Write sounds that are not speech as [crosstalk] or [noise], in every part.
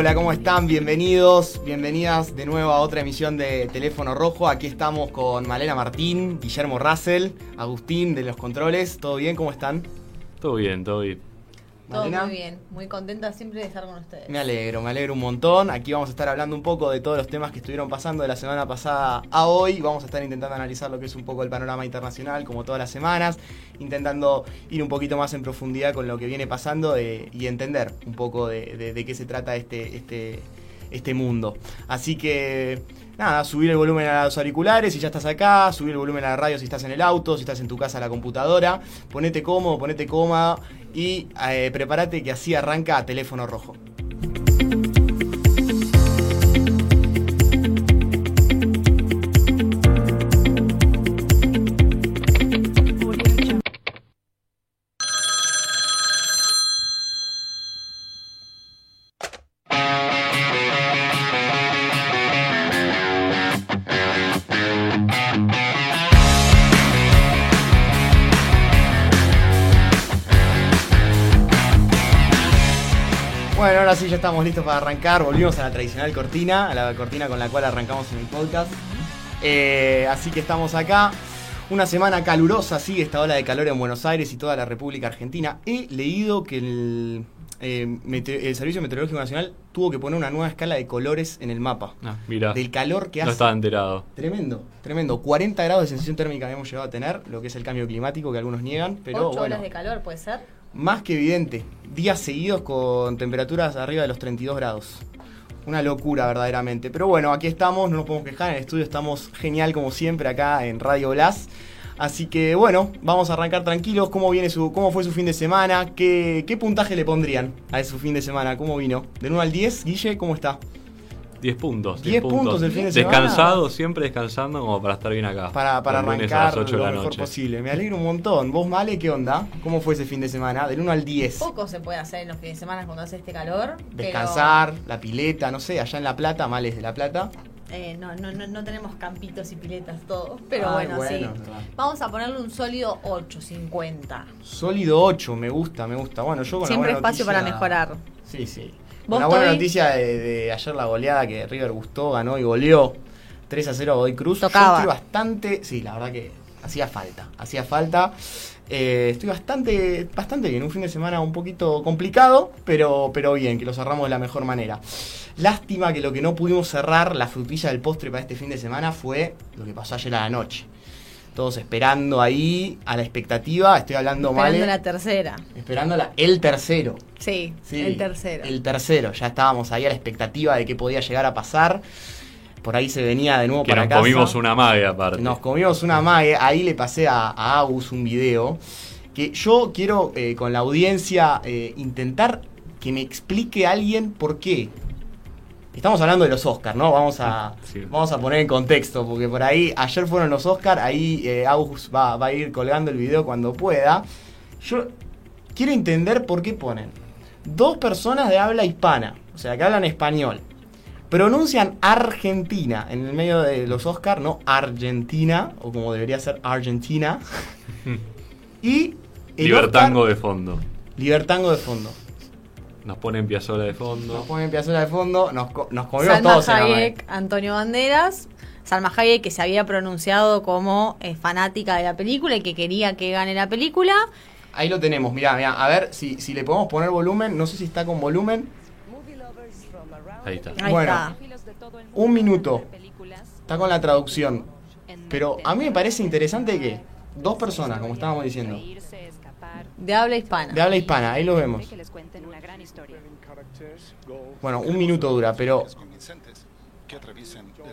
Hola, ¿cómo están? Bienvenidos, bienvenidas de nuevo a otra emisión de Teléfono Rojo. Aquí estamos con Malena Martín, Guillermo Russell, Agustín de los controles. ¿Todo bien? ¿Cómo están? Todo bien, todo bien. Todo muy bien, muy contenta siempre de estar con ustedes. Me alegro, me alegro un montón. Aquí vamos a estar hablando un poco de todos los temas que estuvieron pasando de la semana pasada a hoy. Vamos a estar intentando analizar lo que es un poco el panorama internacional, como todas las semanas, intentando ir un poquito más en profundidad con lo que viene pasando eh, y entender un poco de, de- de qué se trata este, este, este mundo. Así que, nada, subir el volumen a los auriculares si ya estás acá, subir el volumen a la radio si estás en el auto, si estás en tu casa a la computadora, ponete cómodo, ponete cómoda y eh, prepárate que así arranca teléfono rojo. Sí ya estamos listos para arrancar. Volvimos a la tradicional cortina, a la cortina con la cual arrancamos en el podcast. Eh, así que estamos acá. Una semana calurosa, sigue esta ola de calor en Buenos Aires y toda la República Argentina. He leído que el, eh, el Servicio Meteorológico Nacional tuvo que poner una nueva escala de colores en el mapa. Ah, mira, Del calor que no hace. estaba enterado. Tremendo, tremendo. 40 grados de sensación térmica habíamos llegado a tener, lo que es el cambio climático que algunos niegan, pero Ocho bueno. horas de calor, ¿puede ser? Más que evidente. Días seguidos con temperaturas arriba de los 32 grados. Una locura verdaderamente. Pero bueno, aquí estamos, no nos podemos quejar. En el estudio estamos genial como siempre acá en Radio Blas. Así que bueno, vamos a arrancar tranquilos. ¿Cómo, viene su, cómo fue su fin de semana? ¿Qué, ¿Qué puntaje le pondrían a su fin de semana? ¿Cómo vino? ¿De 1 al 10? Guille, ¿cómo está? 10 puntos. 10 puntos el fin de semana. Descansado, siempre descansando como para estar bien acá. Para, para arrancar a las 8 de lo la mejor noche. posible. Me alegro un montón. ¿Vos, Male, qué onda? ¿Cómo fue ese fin de semana? Del 1 al 10. Poco se puede hacer en los fines de semana cuando hace este calor. pero, Descansar, la pileta, no sé, allá en La Plata, Males de La Plata. eh, no, no, no, no tenemos campitos y piletas todos. Pero Ay, bueno, bueno, sí. Vamos a ponerle un sólido 8.50. Sólido 8, me gusta, me gusta. Bueno, yo con Siempre la buena espacio noticia- para mejorar. Sí, sí. ¿Vos, Con la buena Toby? noticia de, de ayer la goleada que River gustó, ganó y goleó 3 a 0 a Godoy Cruz. Tocaba. Yo estoy bastante, sí, la verdad que hacía falta, hacía falta. Eh, estoy bastante, bastante bien, un fin de semana un poquito complicado, pero, pero bien, que lo cerramos de la mejor manera. Lástima que lo que no pudimos cerrar, la frutilla del postre para este fin de semana fue lo que pasó ayer a la noche. Todos esperando ahí, a la expectativa, estoy hablando mal. Esperando la tercera. Esperando la- el tercero. Sí, Sí, el tercero. El tercero. Ya estábamos ahí a la expectativa de qué podía llegar a pasar. Por ahí se venía de nuevo Que para nos casa. comimos una mague aparte. Nos comimos una mague. Ahí le pasé a, a Agus un video. Que yo quiero eh, con la audiencia eh, intentar que me explique alguien por qué. Estamos hablando de los Oscars, ¿no? Vamos a, Sí. vamos a poner en contexto, porque por ahí, ayer fueron los Oscars, ahí eh, Agus va, va a ir colgando el video cuando pueda. Yo quiero entender por qué ponen dos personas de habla hispana, o sea, que hablan español, pronuncian Argentina en el medio de los Oscars, no Argentina, o como debería ser Argentina, [laughs] y... el Libertango Oscar- de fondo. Libertango de fondo. Nos ponen Piazzola de fondo. Nos ponen Piazzolla de fondo, nos, co- nos comimos Salma todos en la madre. Hayek, Antonio Banderas. Salma Hayek que se había pronunciado como eh, fanática de la película y que quería que gane la película. Ahí lo tenemos, mirá, mirá, a ver si, si le podemos poner volumen, no sé si está con volumen. Ahí está. Ahí Bueno. está. Un minuto. Está con la traducción. Pero a mí me parece interesante que dos personas, como estábamos diciendo, De habla hispana. de habla hispana, ahí lo vemos. Bueno, un minuto dura, pero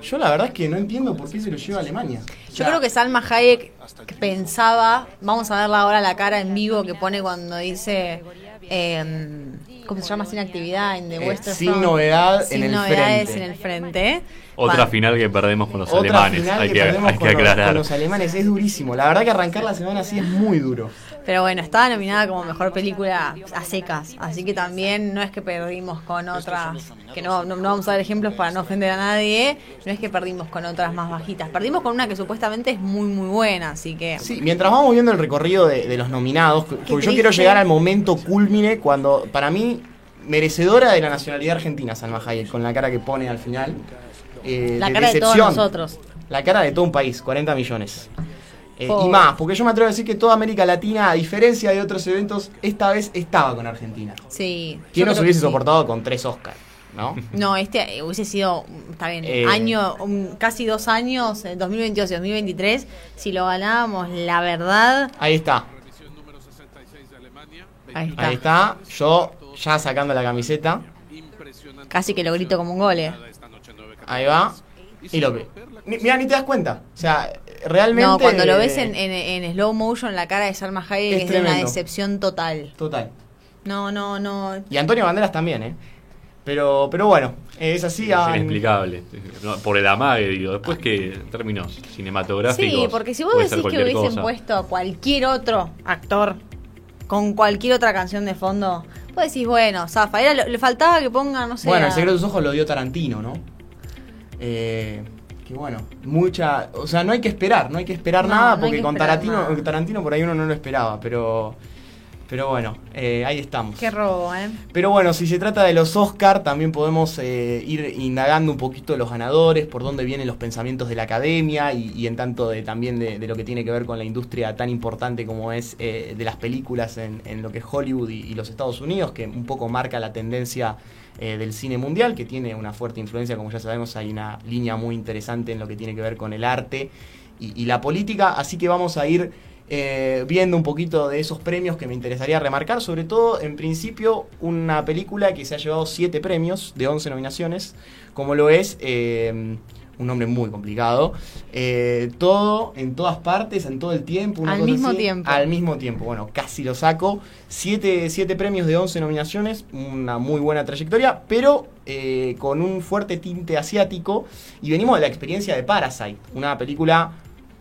yo la verdad es que no entiendo por qué se lo lleva a Alemania. O Yo sea, creo que Salma Hayek pensaba, vamos a verla ahora la cara en vivo que pone cuando dice, eh, ¿cómo se llama? Sin actividad en The Eh, Western sin Front. novedad Sin en el novedades frente. en el frente. Otra final que perdemos con los otra alemanes. final hay que, que, perdemos hay que con, los, aclarar. con los alemanes es durísimo. La verdad que arrancar la semana así es muy duro. Pero bueno, estaba nominada como mejor película a secas, así que también no es que perdimos con otras, que no, no, no vamos a dar ejemplos para no ofender a nadie, no es que perdimos con otras más bajitas, perdimos con una que supuestamente es muy muy buena, así que Sí, mientras vamos viendo el recorrido de, de los nominados, porque yo quiero llegar al momento culmine cuando para mí merecedora de la nacionalidad argentina, Salma Hayek, con la cara que pone al final. Eh, La cara de todos decepción. nosotros. La cara de todo un país, 40 millones. Eh, y más, porque yo me atrevo a decir que toda América Latina, a diferencia de otros eventos, esta vez estaba con Argentina. Sí. ¿Quién nos hubiese sí. soportado con tres Oscars? ¿No? No, este eh, hubiese sido, está bien, Eh. año, un- casi dos años, eh, 2022 y 2023, si lo ganábamos, la verdad, Ahí está, ahí está. ahí está. Yo ya sacando la camiseta. Casi que lo grito como un gol. Eh. Ahí va. Y lo que. Ni- Mira, ni te das cuenta. O sea, realmente. No, cuando lo ves en, en- en slow motion, la cara de Salma Hayek Es es, de una decepción total. Total. No, no, no. Y Antonio Banderas también, ¿eh? Pero, pero bueno, es así. Es ah, inexplicable. No, por el amague, digo. Después que en términos cinematográficos. Sí, porque si vos decís que hubiesen cosa. puesto a cualquier otro actor con cualquier otra canción de fondo, vos decís, bueno, Zafa, era, lo- le faltaba que pongan, no sé. Bueno, el secreto de tus ojos lo dio Tarantino, ¿no? Eh, que bueno, mucha. O sea, no hay que esperar, no hay que esperar No, nada, no porque que con Tarantino, nada. Tarantino por ahí uno no lo esperaba, pero. Pero bueno, eh, ahí estamos. Qué robo, ¿eh? Pero bueno, si se trata de los Oscar, también podemos eh, ir indagando un poquito de los ganadores, por dónde vienen los pensamientos de la academia y, y en tanto de, también de, de lo que tiene que ver con la industria tan importante como es eh, de las películas en, en lo que es Hollywood y, y los Estados Unidos, que un poco marca la tendencia eh, del cine mundial, que tiene una fuerte influencia, como ya sabemos, hay una línea muy interesante en lo que tiene que ver con el arte y, la política, así que vamos a ir eh, viendo un poquito de esos premios que me interesaría remarcar, sobre todo en principio una película que se ha llevado 7 premios de 11 nominaciones, como lo es eh, un nombre muy complicado, eh, todo en todas partes, en todo el tiempo. una Al cosa mismo así. tiempo. Al mismo tiempo, bueno, casi lo saco. 7 premios de 11 nominaciones, una muy buena trayectoria, pero eh, con un fuerte tinte asiático. Y venimos de la experiencia de Parasite, una película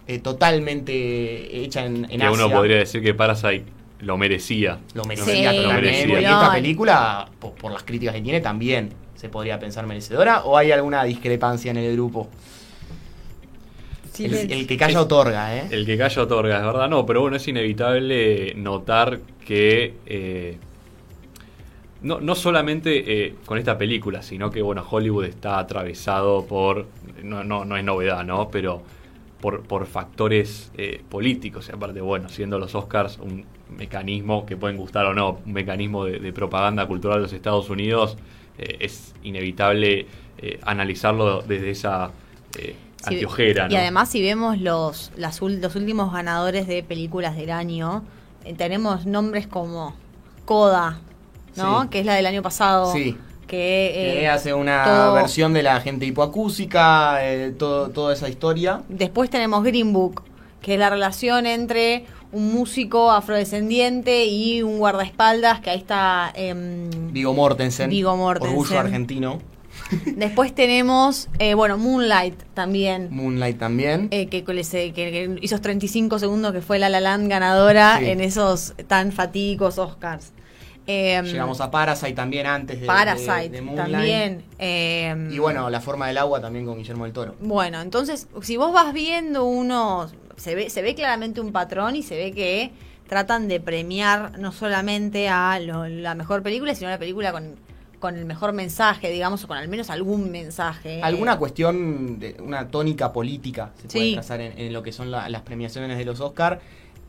eh, totalmente hecha en, en Que uno podría decir que Parasite lo merecía. Lo merecía Sí, totalmente. lo Y merecía. esta Peliculón. película, por, por las críticas que tiene, también se podría pensar merecedora. ¿O hay alguna discrepancia en el grupo? El, el que calla otorga, ¿eh? El que calla otorga, es verdad, no, pero bueno, es inevitable notar que eh, no, no solamente eh, con esta película, sino que bueno, Hollywood está atravesado por, no, no, no es novedad, ¿no? Pero por, por factores eh, políticos, y aparte, bueno, siendo los Oscars un mecanismo que pueden gustar o no, un mecanismo de, de propaganda cultural de los Estados Unidos, eh, es inevitable eh, analizarlo desde esa eh, Y ¿no? además, si vemos los, las los últimos ganadores de películas del año, eh, tenemos nombres como Coda, ¿no? Sí. Que es la del año pasado. Sí. Que, eh, que hace una todo- versión de la gente hipoacúsica, eh, todo, toda esa historia. Después tenemos Green Book, que es la relación entre un músico afrodescendiente y un guardaespaldas, que ahí está... em, Vigo Mortensen. Viggo Mortensen. Orgullo argentino. Después tenemos, eh, bueno, Moonlight también. Moonlight también. eh, que, que, que- hizo 35 segundos que fue La La Land ganadora Sí. en esos tan fatídicos Oscars. Em, Llegamos a Parasite también antes de, Parasite de- de Moonlight. también. em, Y bueno, La forma del agua también con Guillermo del Toro. Bueno, entonces, si vos vas viendo unos. Se ve, se ve claramente un patrón y se ve que tratan de premiar no solamente a lo- la mejor película, sino la película con, con el mejor mensaje, digamos, o con al menos algún mensaje. ¿Alguna cuestión, de una tónica política se puede Sí. trazar en, en lo que son la- las premiaciones de los Oscar?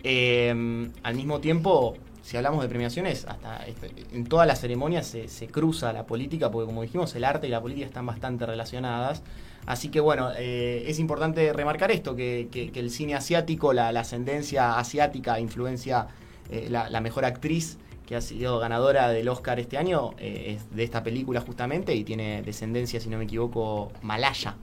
Eh, al mismo tiempo, si hablamos de premiaciones, hasta este- en todas las ceremonias se, se cruza la política, porque como dijimos, el arte y la política están bastante relacionadas. Así que bueno, eh, es importante remarcar esto, que, que- que el cine asiático, la, la ascendencia asiática, influencia eh, la, la mejor actriz que ha sido ganadora del Oscar este año, eh, es de esta película justamente, y tiene descendencia, si no me equivoco, malaya.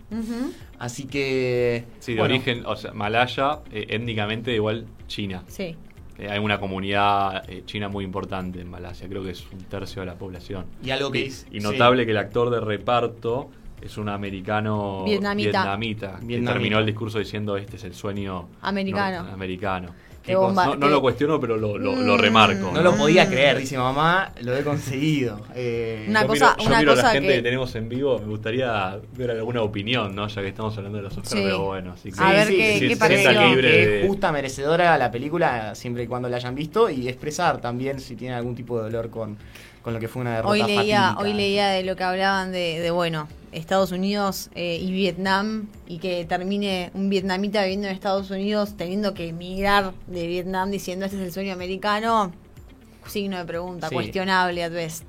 Así que... Sí, de bueno, origen, o sea, malaya, eh, étnicamente igual China. Sí. Eh, hay una comunidad eh, china muy importante en Malasia, creo que es un tercio de la población. Y algo que Y, es- y sí. notable que el actor de reparto es un americano Vietnamita. vietnamita, que Vietnamita. terminó el discurso diciendo este es el sueño Americano. nor- americano. Qué bomba, No, no qué- lo cuestiono, pero lo, lo- lo Mm. remarco. No lo Mm. podía creer, dice mamá, lo he conseguido. Eh, Una yo cosa- miro, yo una miro a la cosa gente que- que... tenemos en vivo, me gustaría ver alguna opinión, ¿no? Ya que estamos hablando de los Oscars, Sí. pero bueno, así que A ver qué- qué pareció. libre que de- es justa merecedora la película siempre y cuando la hayan visto y expresar también si tienen algún tipo de dolor con, con lo que fue una derrota Hoy leía, fatídica. hoy leía de lo que hablaban de, de, bueno, Estados Unidos eh, y Vietnam y que termine un vietnamita viviendo en Estados Unidos teniendo que emigrar de Vietnam diciendo este es el sueño americano. Signo de pregunta, Sí. cuestionable at best.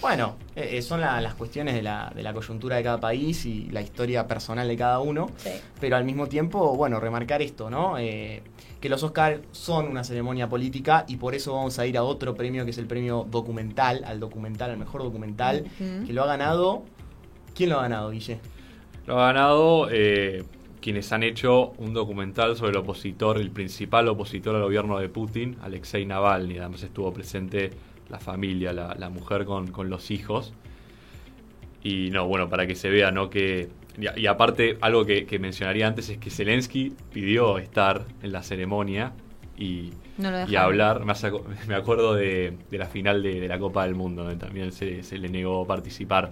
Bueno, eh, eh, son la- las cuestiones de la, de la coyuntura de cada país y la historia personal de cada uno. Sí. Pero al mismo tiempo, bueno, remarcar esto, ¿no? Eh, que los Oscars son una ceremonia política y por eso vamos a ir a otro premio que es el premio documental, al documental, al mejor documental, que lo ha ganado. ¿Quién lo ha ganado, Guille? Lo ha ganado eh, quienes han hecho un documental sobre el opositor, el principal opositor al gobierno de Putin, Alexei Navalny. Además estuvo presente la familia, la, la mujer con, con los hijos. Y no, bueno, para que se vea, ¿no? Que, y, y aparte, algo que, que mencionaría antes es que Zelensky pidió estar en la ceremonia y, No y hablar. Me, hace aco- me acuerdo de, de la final de, de la Copa del Mundo, donde también se, se le negó participar.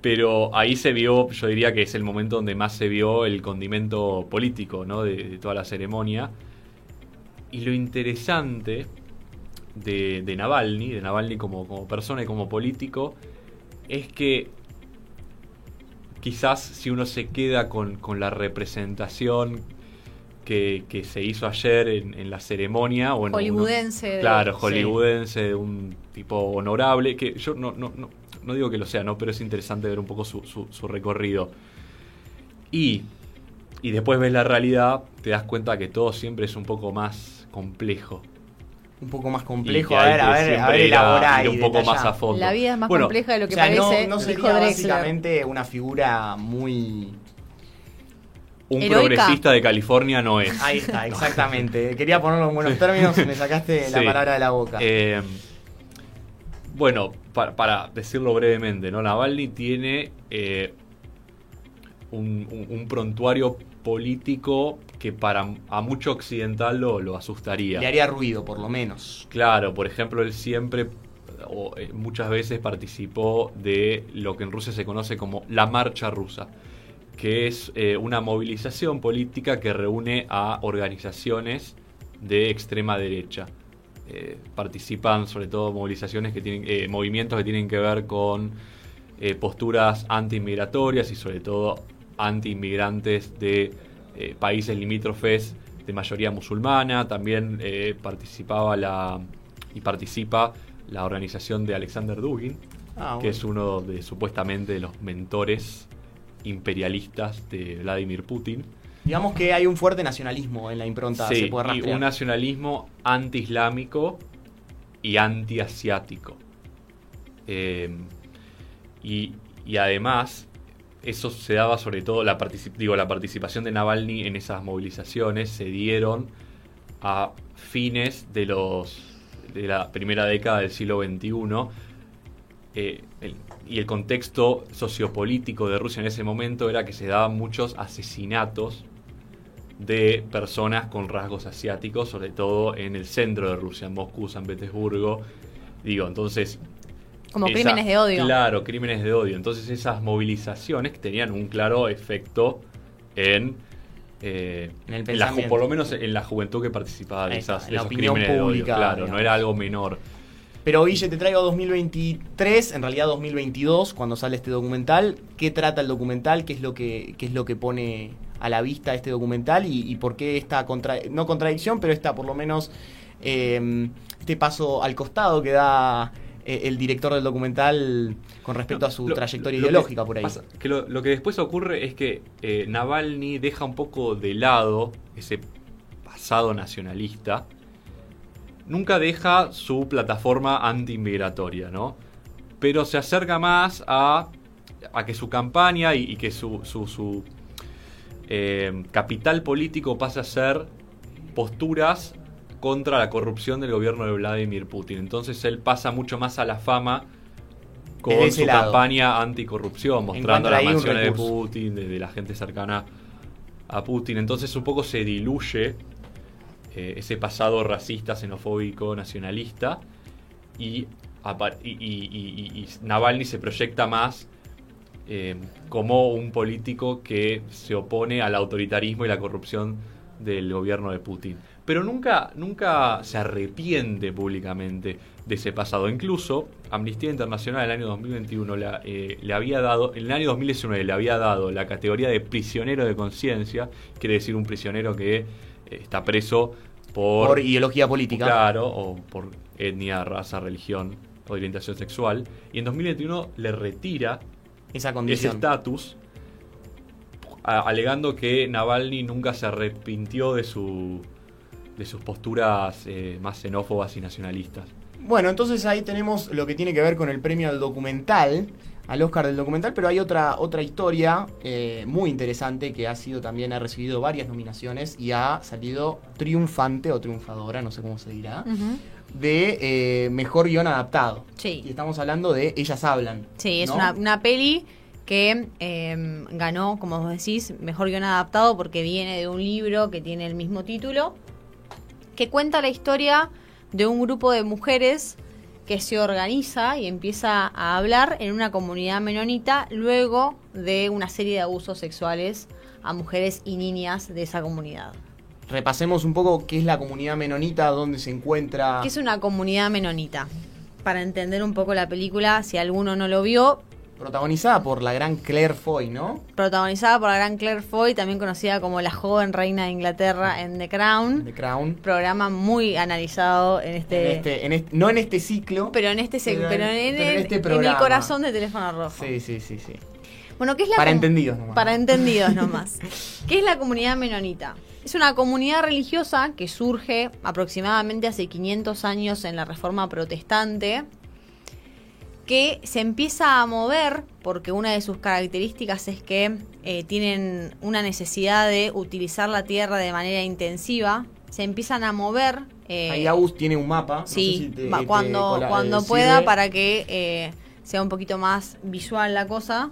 Pero ahí se vio, yo diría que es el momento donde más se vio el condimento político ¿no? de, de toda la ceremonia. Y lo interesante de, de Navalny, de Navalny como, como persona y como político, es que quizás si uno se queda con, con la representación que, que se hizo ayer en, en la ceremonia, o en uno- claro, Sí. hollywoodense, de un tipo honorable, que yo no, no, no, no digo que lo sea, ¿no? pero es interesante ver un poco su, su- su recorrido. Y, y después ves la realidad, te das cuenta que todo siempre es un poco más complejo. Un poco más complejo. A ver, a ver, a ver, elaborar un poco más a fondo. La vida es más Bueno, compleja de lo que O sea, no, parece, no sería Drexler. básicamente una figura muy... Un Heroica. progresista de California no es. Ahí está, [laughs] exactamente. Quería ponerlo en buenos términos y me [laughs] sacaste la palabra de la boca. Eh, bueno, pa- para decirlo brevemente, ¿no? Navalny tiene eh, un, un- un prontuario político que para a mucho occidental lo, lo asustaría. Le haría ruido, por lo menos. Claro, por ejemplo, él siempre o eh, muchas veces participó de lo que en Rusia se conoce como la marcha rusa, que es eh, una movilización política que reúne a organizaciones de extrema derecha. Eh, participan sobre todo movilizaciones que tienen, eh, movimientos que tienen que ver con eh, posturas anti-inmigratorias y sobre todo anti-inmigrantes de eh, países limítrofes de mayoría musulmana. También eh, participaba la y participa la organización de Alexander Dugin, Ah, que es uno de supuestamente de los mentores imperialistas de Vladimir Putin. Digamos que hay un fuerte nacionalismo en la impronta, se Sí, puede y rastrear. un nacionalismo anti-islámico y anti-asiático. Eh, y, y además, eso se daba sobre todo, la, digo, la participación de Navalny en esas movilizaciones se dieron a fines de, los, de la primera década del siglo XXI. eh, el- y el contexto sociopolítico de Rusia en ese momento era que se daban muchos asesinatos de personas con rasgos asiáticos, sobre todo en el centro de Rusia, en Moscú, San Petersburgo. Digo, entonces... Como esa- crímenes de odio. Claro, crímenes de odio. Entonces esas movilizaciones que tenían un claro efecto en... eh, En el la ju- pensamiento. por lo menos en la juventud que participaba de, esas, en de la esos opinión crímenes de odio. pública, Claro, digamos. no era algo menor. Pero Guille, te traigo 2023, en realidad 2022, cuando sale este documental. ¿Qué trata el documental? ¿Qué es lo que, qué es lo que pone a la vista este documental? ¿Y, y por qué esta, contra no contradicción, pero esta por lo menos, eh, este paso al costado que da eh, el director del documental con respecto a su Lo- trayectoria lo ideológica por ahí? pasa- que lo, lo que después ocurre es que eh, Navalny deja un poco de lado ese pasado nacionalista. Nunca deja su plataforma anti-inmigratoria, ¿no? Pero se acerca más a, a que su campaña y, y que su, su, su, eh, capital político pase a ser posturas contra la corrupción del gobierno de Vladimir Putin. Entonces él pasa mucho más a la fama con Desde su lado. campaña anticorrupción, mostrando las mansiones de. Putin, de, de la gente cercana a Putin. Entonces un poco se diluye eh, ese pasado racista, xenofóbico, nacionalista y- y Navalny se proyecta más eh, como un político que se opone al autoritarismo y la corrupción del gobierno de Putin. Pero nunca, nunca se arrepiente públicamente de ese pasado. Incluso Amnistía Internacional en el año 2021 eh, le había dado, en el año 2019 le había dado la categoría de prisionero de conciencia, quiere decir un prisionero que eh, está preso por, por ideología política. Claro, o por etnia, raza, religión, orientación sexual. Y en 2021 le retira esa ese estatus alegando que Navalny nunca se arrepintió de su de sus posturas eh, más xenófobas y nacionalistas. Bueno, entonces ahí tenemos lo que tiene que ver con el premio al documental, al Oscar del documental, pero hay otra, otra historia eh, muy interesante que ha sido también, ha recibido varias nominaciones y ha salido triunfante o triunfadora, no sé cómo se dirá, de eh, mejor guion adaptado. Sí. Y estamos hablando de Ellas Hablan. Sí, es una, una peli que em, ganó, como vos decís, mejor guion adaptado porque viene de un libro que tiene el mismo título, que cuenta la historia de un grupo de mujeres que se organiza y empieza a hablar en una comunidad menonita luego de una serie de abusos sexuales a mujeres y niñas de esa comunidad. Repasemos un poco qué es la comunidad menonita, dónde se encuentra. ¿Qué es una comunidad menonita? Para entender un poco la película, si alguno no lo vio, Protagonizada por la gran Claire Foy, ¿no? Protagonizada por la gran Claire Foy, también conocida como la joven reina de Inglaterra en The Crown. The Crown. Programa muy analizado en este... En este, no en este ciclo. Pero en este, pero, pero en, este en, el corazón de Teléfono Rojo. Sí, sí, sí, sí. Bueno, ¿qué es la Para entendidos nomás. Para entendidos [laughs] nomás. ¿Qué es la comunidad menonita? Es una comunidad religiosa que surge aproximadamente hace 500 años en la Reforma Protestante que se empieza a mover porque una de sus características es que eh, tienen una necesidad de utilizar la tierra de manera intensiva. Se empiezan a mover. Eh, Ahí Agus tiene un mapa. Sí, cuando, cuando pueda para que eh, sea un poquito más visual la cosa.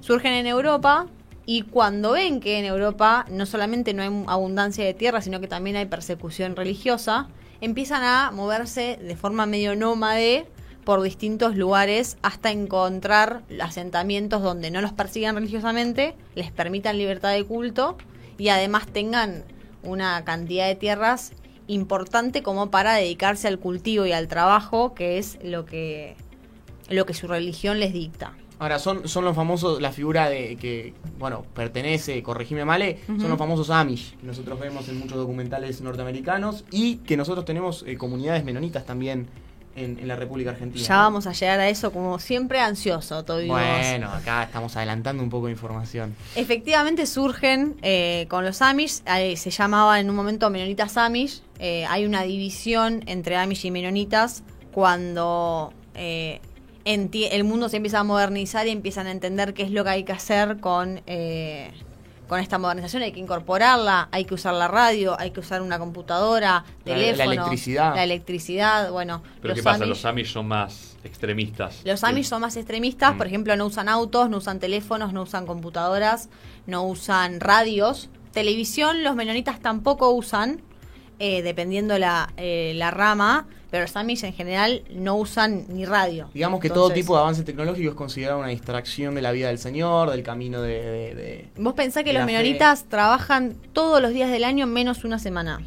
Surgen en Europa y cuando ven que en Europa no solamente no hay abundancia de tierra, sino que también hay persecución religiosa, empiezan a moverse de forma medio nómade por distintos lugares hasta encontrar asentamientos donde no los persigan religiosamente, les permitan libertad de culto y además tengan una cantidad de tierras importante como para dedicarse al cultivo y al trabajo, que es lo que, lo que su religión les dicta. Ahora, son, son los famosos, la figura de que, bueno, pertenece, corregime male, son los famosos Amish, que nosotros vemos en muchos documentales norteamericanos y que nosotros tenemos eh, comunidades menonitas también en, la República Argentina. Ya vamos a llegar a eso, como siempre, ansioso. Bueno, acá estamos adelantando un poco de información. Efectivamente surgen eh, con los Amish, se llamaba en un momento Menonitas Amish. Eh, hay una división entre Amish y Menonitas cuando eh, el mundo se empieza a modernizar y empiezan a entender qué es lo que hay que hacer con con esta modernización hay que incorporarla, hay que usar la radio, hay que usar una computadora, teléfono, la electricidad. La electricidad, bueno. Pero ¿qué pasa? los Amish son más extremistas. Los Amish son más extremistas, por mm. ejemplo, no usan autos, no usan teléfonos, no usan computadoras, no usan radios. Televisión los menonitas tampoco usan, eh, dependiendo la, eh, la rama, pero los Amish en general no usan ni radio. Digamos que todo tipo de avance tecnológico es considerado una distracción de la vida del Señor, del camino de... Vos pensás que los menonitas trabajan todos los días del año menos una semana.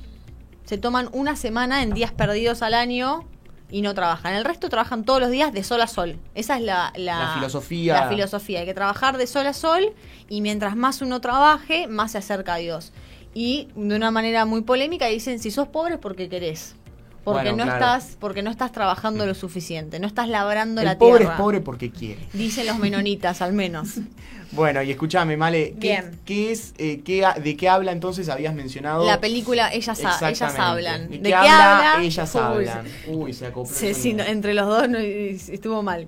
Se toman una semana en días perdidos al año y no trabajan. El resto trabajan todos los días de sol a sol. Esa es la, la, filosofía. La filosofía. Hay que trabajar de sol a sol y mientras más uno trabaje, más se acerca a Dios y de una manera muy polémica dicen si sos pobre es porque querés. Porque no estás, porque no estás trabajando lo suficiente, no estás labrando la tierra. Pobre es pobre porque quiere. Dicen los menonitas, al menos. [laughs] Bueno, y escúchame, Male, ¿qué, es, eh, qué, ¿de qué habla entonces? Habías mencionado. La película Ellas, ellas hablan. ¿De, qué, habla? Ellas hablan. Uy, se acopló. Sí, entre los dos no, estuvo mal.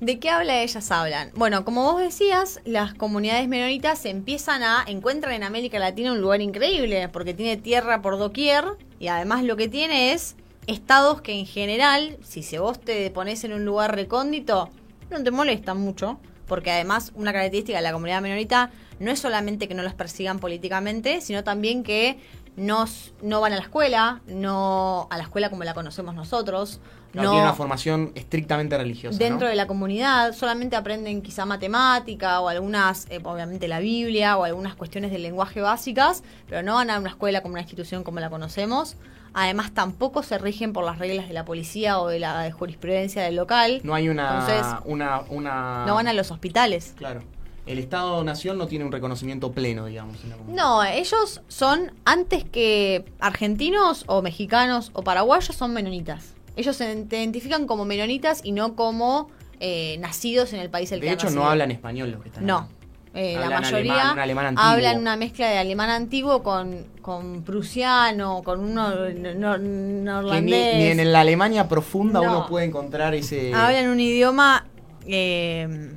¿De qué habla ellas hablan? Bueno, como vos decías, las comunidades menonitas empiezan a encuentran en América Latina un lugar increíble porque tiene tierra por doquier y además lo que tiene es estados que en general, si se vos te pones en un lugar recóndito, no te molestan mucho, porque además una característica de la comunidad menonita no es solamente que no los persigan políticamente, sino también que no, no van a la escuela, no a la escuela como la conocemos nosotros, Claro, no tiene una formación estrictamente religiosa. dentro ¿no? de la comunidad, solamente aprenden quizá matemática o algunas, eh, obviamente la Biblia o algunas cuestiones del lenguaje básicas, pero no van a una escuela como una institución como la conocemos. Además, tampoco se rigen por las reglas de la policía o de la jurisprudencia del local. No hay una, Entonces, una, una... no van a los hospitales. Claro. El Estado-Nación no tiene un reconocimiento pleno, digamos. En la comunidad. No, ellos son, antes que argentinos o mexicanos o paraguayos, son menonitas. Ellos se identifican como menonitas y no como eh, nacidos en el país el De que han hecho, no hablan español los que están No. Eh, la mayoría alemán, un alemán antiguo. hablan una mezcla de alemán antiguo con, con prusiano, con uno no- ni, neerlandés. ni en la Alemania profunda No. uno puede encontrar ese... Hablan un idioma eh,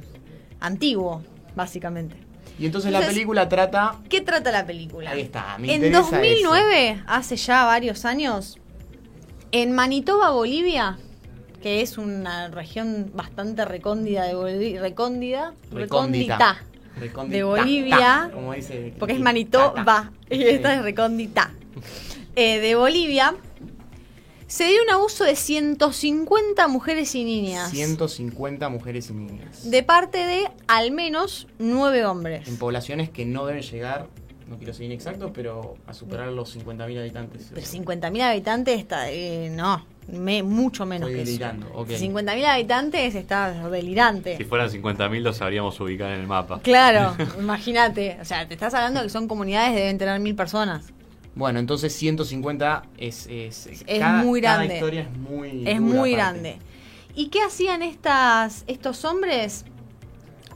antiguo, básicamente. Y entonces la película trata... ¿Qué trata la película? Ahí está, me En interesa 2009, hace ya varios años, en Manitoba, Bolivia, que es una región bastante recóndida de Bolivia, recóndida, recóndita, Recóndita, de Bolivia, ta, como dice porque es Manitoba y esta es recóndita, eh, de Bolivia, se dio un abuso de 150 mujeres y niñas. 150 mujeres y niñas. de parte de al menos nueve hombres. En poblaciones que no deben llegar, no quiero ser inexacto, pero a superar los 50.000 habitantes. Pero 50.000 habitantes está, eh, no, me- mucho menos Estoy que eso. delirando, ok. 50.000 habitantes está delirante. Si fueran 50.000 los sabríamos ubicar en el mapa. Claro, [laughs] imagínate. O sea, te estás hablando que son comunidades que deben tener mil personas. Bueno, entonces 150 es... Es, Es cada- muy cada grande. historia es muy... Es dura muy aparte. grande. ¿Y qué hacían estas, estos hombres?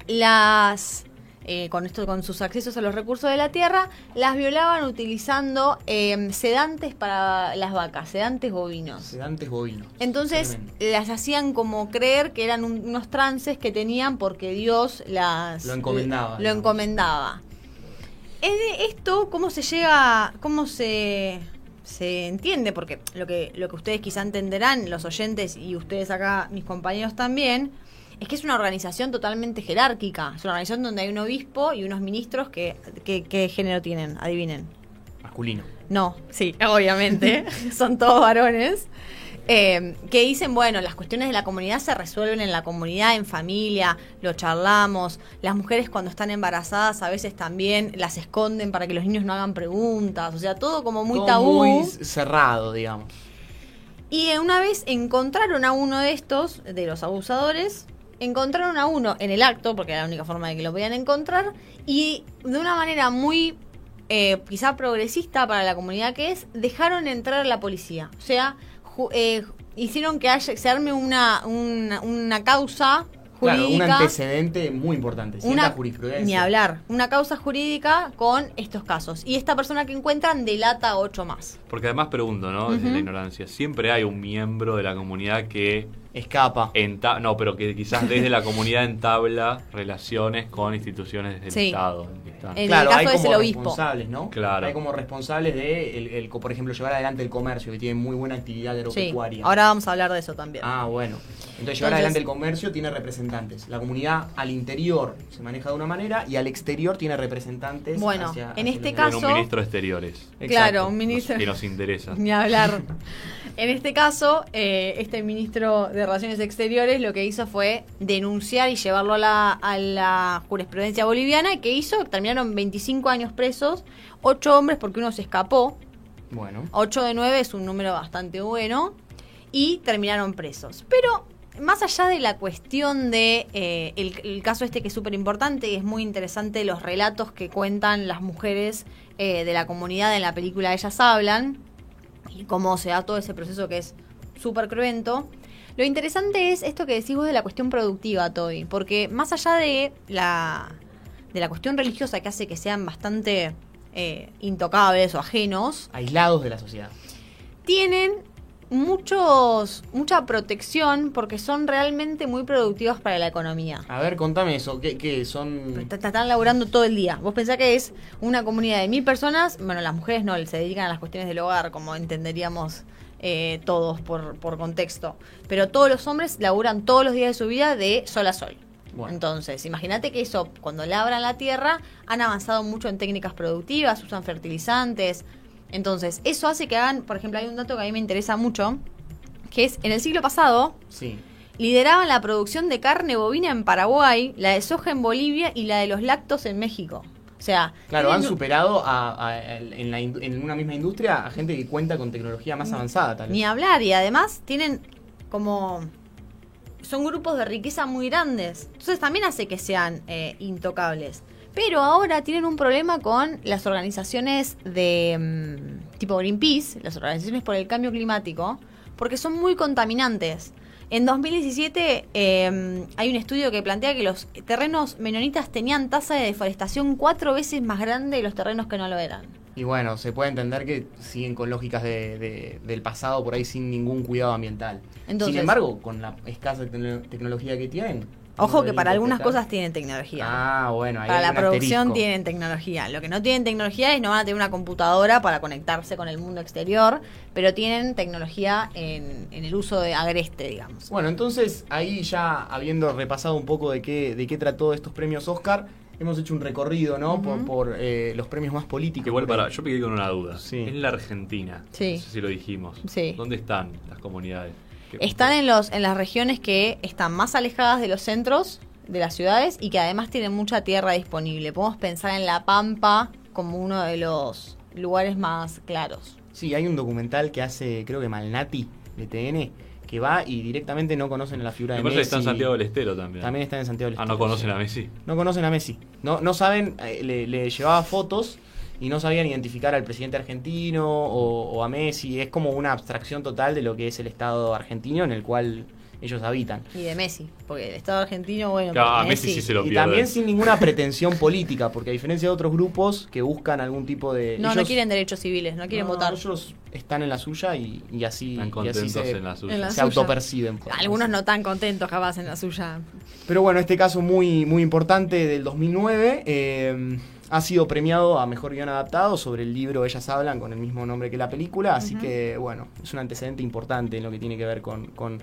Las. Eh, con esto, con sus accesos a los recursos de la tierra, las violaban utilizando eh, sedantes para las vacas, sedantes bovinos. Sedantes bovinos. Entonces Tremendo. las hacían como creer que eran un- unos trances que tenían porque Dios las Lo encomendaba, Lo digamos. encomendaba. Es de esto cómo se llega, cómo se se entiende porque lo que lo que ustedes quizá entenderán los oyentes y ustedes acá mis compañeros también es que es una organización totalmente jerárquica. Es una organización donde hay un obispo y unos ministros que, que- ¿qué género tienen? Adivinen. Masculino. No, sí, obviamente. [laughs] Son todos varones. Eh, que dicen, bueno, las cuestiones de la comunidad se resuelven en la comunidad, en familia, lo charlamos. Las mujeres cuando están embarazadas a veces también las esconden para que los niños no hagan preguntas. O sea, todo como muy Todo tabú. Muy cerrado, digamos. Y una vez encontraron a uno de estos, de los abusadores, encontraron a uno en el acto, porque era la única forma de que lo podían encontrar, y de una manera muy eh, quizá progresista para la comunidad que es, dejaron entrar a la policía. O sea, ju- eh, hicieron que haya, se arme una, una, una causa Claro, un jurídica. antecedente muy importante. Sienta una, jurisprudencia. ni hablar, una causa jurídica con estos casos. Y esta persona que encuentran delata a ocho más. Porque además pregunto, ¿no? Desde la ignorancia. Siempre hay un miembro de la comunidad que Escapa. enta no, pero que quizás desde la comunidad entabla relaciones con instituciones del Sí. Estado. en claro, el caso hay es como el obispo. responsables, ¿no? Claro. Hay como responsables de, el, el- por ejemplo, llevar adelante el comercio, que tiene muy buena actividad Sí, agropecuaria. ahora vamos a hablar de eso también. Ah, bueno. Entonces, llevar Entonces- adelante el comercio tiene representantes. La comunidad al interior se maneja de una manera y al exterior tiene representantes. Bueno, hacia- en hacia este caso- Con un ministro de Exteriores. Exacto. Claro, un nos- ministro. que nos interesa. [laughs] Ni hablar. En este caso, eh, este ministro de Relaciones Exteriores lo que hizo fue denunciar y llevarlo a la, a la jurisprudencia boliviana. ¿Y ¿Qué hizo? Terminaron 25 años presos, 8 hombres porque uno se escapó. Bueno. 8 de 9 es un número bastante bueno. Y terminaron presos. Pero más allá de la cuestión de eh, el, el caso este que es súper importante y es muy interesante los relatos que cuentan las mujeres eh, de la comunidad en la película Ellas Hablan y cómo se da todo ese proceso que es súper cruento. Lo interesante es esto que decís vos de la cuestión productiva, Toby, porque más allá de la, de la cuestión religiosa que hace que sean bastante eh, intocables o ajenos, Aislados de la sociedad. tienen muchos mucha protección porque son realmente muy productivos para la economía. A ver, contame eso. ¿Qué, qué son? Están laburando todo el día. Vos pensás que es una comunidad de mil personas. Bueno, las mujeres no, se dedican a las cuestiones del hogar, como entenderíamos eh, todos por, por contexto. Pero todos los hombres laburan todos los días de su vida de sol a sol. Bueno. Entonces, imagínate que eso, cuando labran la tierra, han avanzado mucho en técnicas productivas, usan fertilizantes. Entonces, eso hace que hagan, por ejemplo, hay un dato que a mí me interesa mucho, que es en el siglo pasado Sí. lideraban la producción de carne bovina en Paraguay, la de soja en Bolivia y la de los lácteos en México. O sea, Claro, han superado a, a- en, la en una misma industria a gente que cuenta con tecnología más avanzada, tal vez. Ni hablar, y además tienen como. Son grupos de riqueza muy grandes. Entonces también hace que sean eh, intocables. Pero ahora tienen un problema con las organizaciones de mm, tipo Greenpeace, las organizaciones por el cambio climático, porque son muy contaminantes. En 2017 eh, hay un estudio que plantea que los terrenos menonitas tenían tasa de deforestación cuatro veces más grande de los terrenos que no lo eran. Y bueno, se puede entender que siguen con lógicas de- de- del pasado por ahí sin ningún cuidado ambiental. Entonces- Sin embargo, con la escasa tecno- tecnología que tienen. Ojo que para algunas cosas tienen tecnología. Ah, bueno, ahí Para hay la un producción asterisco. tienen tecnología. Lo que no tienen tecnología es no van a tener una computadora para conectarse con el mundo exterior, pero tienen tecnología en, en el uso de agreste, digamos. Bueno, entonces ahí ya habiendo repasado un poco de qué, de qué trató estos premios Oscar, hemos hecho un recorrido, ¿no? Por, por eh, los premios más políticos. Que igual para, yo me quedé con una duda. Sí. En la Argentina, Sí. no sé si lo dijimos. Sí. ¿Dónde están las comunidades? ¿Qué- Están en, los, en las regiones que están más alejadas de los centros de las ciudades y que además tienen mucha tierra disponible. Podemos pensar en La Pampa como uno de los lugares más claros. Sí, hay un documental que hace, creo que Malnati, de TN, que va y directamente no conocen la figura Me de Messi. está en Santiago del Estero también. También está en Santiago del Ah, no Estero, conocen sí. a Messi. No conocen a Messi. No, no saben, eh, le, le llevaba fotos y no sabían identificar al presidente argentino o, o a Messi. Es como una abstracción total de lo que es el Estado argentino en el cual ellos habitan. Y de Messi, porque el Estado argentino, bueno, Claro, a Messi sí se lo y pierden. también sin ninguna pretensión política, porque a diferencia de otros grupos que buscan algún tipo de... No, no quieren derechos civiles, no quieren no, votar. Ellos están en la suya y, y así, Están y así contentos se, en la suya. En la se suya. autoperciben. Algunos no tan contentos capaz en la suya. Pero bueno, este caso muy, muy importante del 2009 eh, ha sido premiado a Mejor Guión Adaptado sobre el libro Ellas Hablan con el mismo nombre que la película, así que bueno, es un antecedente importante en lo que tiene que ver con, con,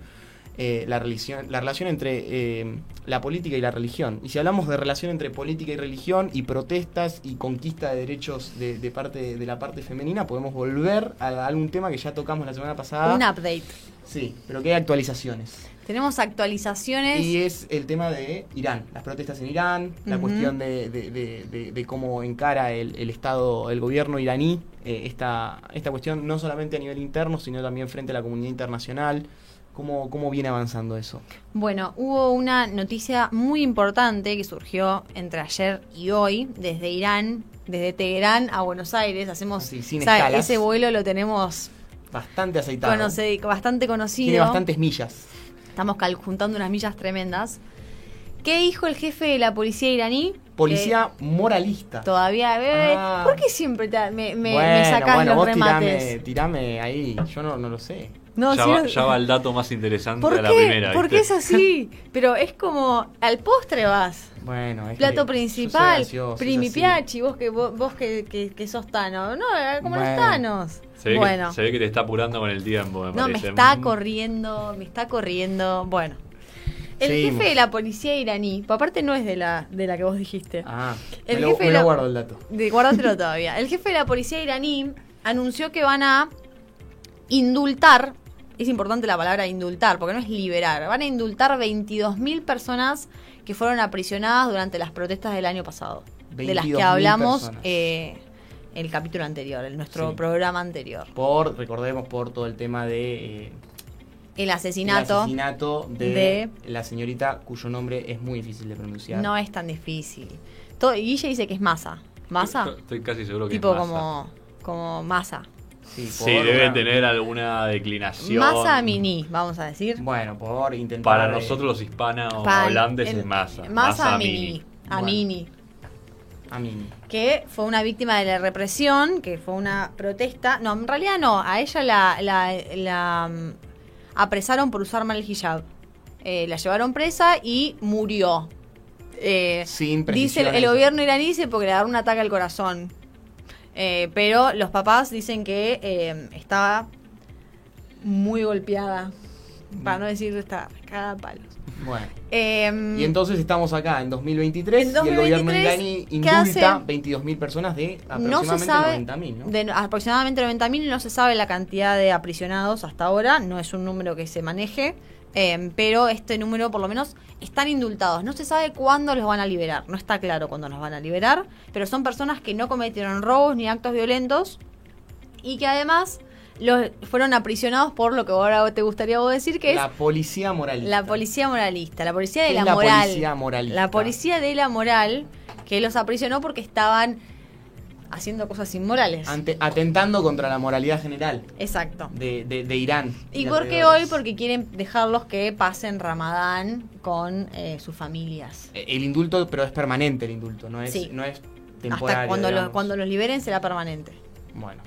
eh, la, religión, la relación entre eh, la política y la religión. Y si hablamos de relación entre política y religión y protestas y conquista de derechos de, de parte de la parte femenina, podemos volver a algún tema que ya tocamos la semana pasada. Un update. Sí, pero que hay actualizaciones. Tenemos actualizaciones. Y es el tema de Irán, las protestas en Irán, la cuestión de, de- de- de- de cómo encara el, el Estado, el gobierno iraní eh, esta, esta cuestión, no solamente a nivel interno, sino también frente a la comunidad internacional. ¿Cómo, cómo viene avanzando eso? Bueno, hubo una noticia muy importante que surgió entre ayer y hoy desde Irán, desde Teherán a Buenos Aires. Hacemos Así, sin ese vuelo lo tenemos Bastante aceitado. conoce- bastante conocido. Tiene bastantes millas. Estamos juntando unas millas tremendas. ¿Qué dijo el jefe de la policía iraní? Policía moralista. Todavía. eh, Ah. ¿Por qué siempre te- me, me, me bueno, sacás bueno, los vos remates? tirame, tirame ahí, yo no, no lo sé. No, ya, si va, no- ya va el dato más interesante ¿Por de la qué? primera. ¿Por qué es así? [laughs] Pero es como al postre vas. Bueno, es Plato que principal, ansioso, es primi así. piachi, vos que vos, vos que, que, que sos Tano. No, como los Bueno. Tanos. Se ve, bueno, que, se ve que te está apurando con el tiempo, me no, me está Mm. corriendo, me está corriendo. Bueno. El Seguimos. jefe de la policía iraní, pues aparte no es de la, de la que vos dijiste. Ah, El me, lo, jefe me lo guardo el dato. De, guárdatelo [laughs] todavía. El jefe de la policía iraní anunció que van a indultar, es importante la palabra indultar, porque no es liberar, van a indultar 22.000 personas que fueron aprisionadas durante las protestas del año pasado, de las que 22.000 hablamos eh, el capítulo anterior, en nuestro Sí. programa anterior. Por, recordemos, por todo el tema de... eh, El asesinato, El asesinato de, de- la señorita cuyo nombre es muy difícil de pronunciar. no es tan difícil. Todo, Guille dice que es masa. ¿Masa? Estoy casi seguro que Tipo es masa. como, como masa. Sí, Sí, por debe una- tener alguna declinación. Masa mini, vamos a decir. Bueno, por intentar. Para eh, nosotros los hispanos Pa- hablantes el- es masa. Masa, Masa mini. mini. A Bueno. mini. A mí. Que fue una víctima de la represión, que fue una protesta. No, en realidad no. A ella la, la, la, mm, apresaron por usar mal el hijab. Eh, la llevaron presa y murió. Eh, Sin dice el, el gobierno iraní dice porque le agarró un ataque al corazón. Eh, pero los papás dicen que eh, estaba muy golpeada. Para no decir está cagada a palos. Bueno. Em, Y entonces estamos acá en 2023 En y el gobierno 2023, ¿qué indulta hace? 22.000 personas de aproximadamente se sabe 90.000, ¿no? de aproximadamente 90.000 no se sabe la cantidad de aprisionados hasta ahora no es un número que se maneje eh, pero este número por lo menos están indultados no se sabe cuándo los van a liberar no está claro cuándo los van a liberar pero son personas que no cometieron robos ni actos violentos y que además los fueron aprisionados por lo que ahora te gustaría vos decir que la es policía moralista. la policía moralista la policía de ¿Qué la la moral policía moralista? la policía de la moral que los aprisionó porque estaban haciendo cosas inmorales Ante- atentando contra la moralidad general Exacto. de, de- de Irán. ¿Y de por qué hoy? Porque quieren dejarlos que pasen Ramadán con eh, sus familias. Eh, El indulto, pero es permanente el indulto, no es, Sí. no es temporario. Hasta cuando digamos. cuando los liberen será permanente. Bueno.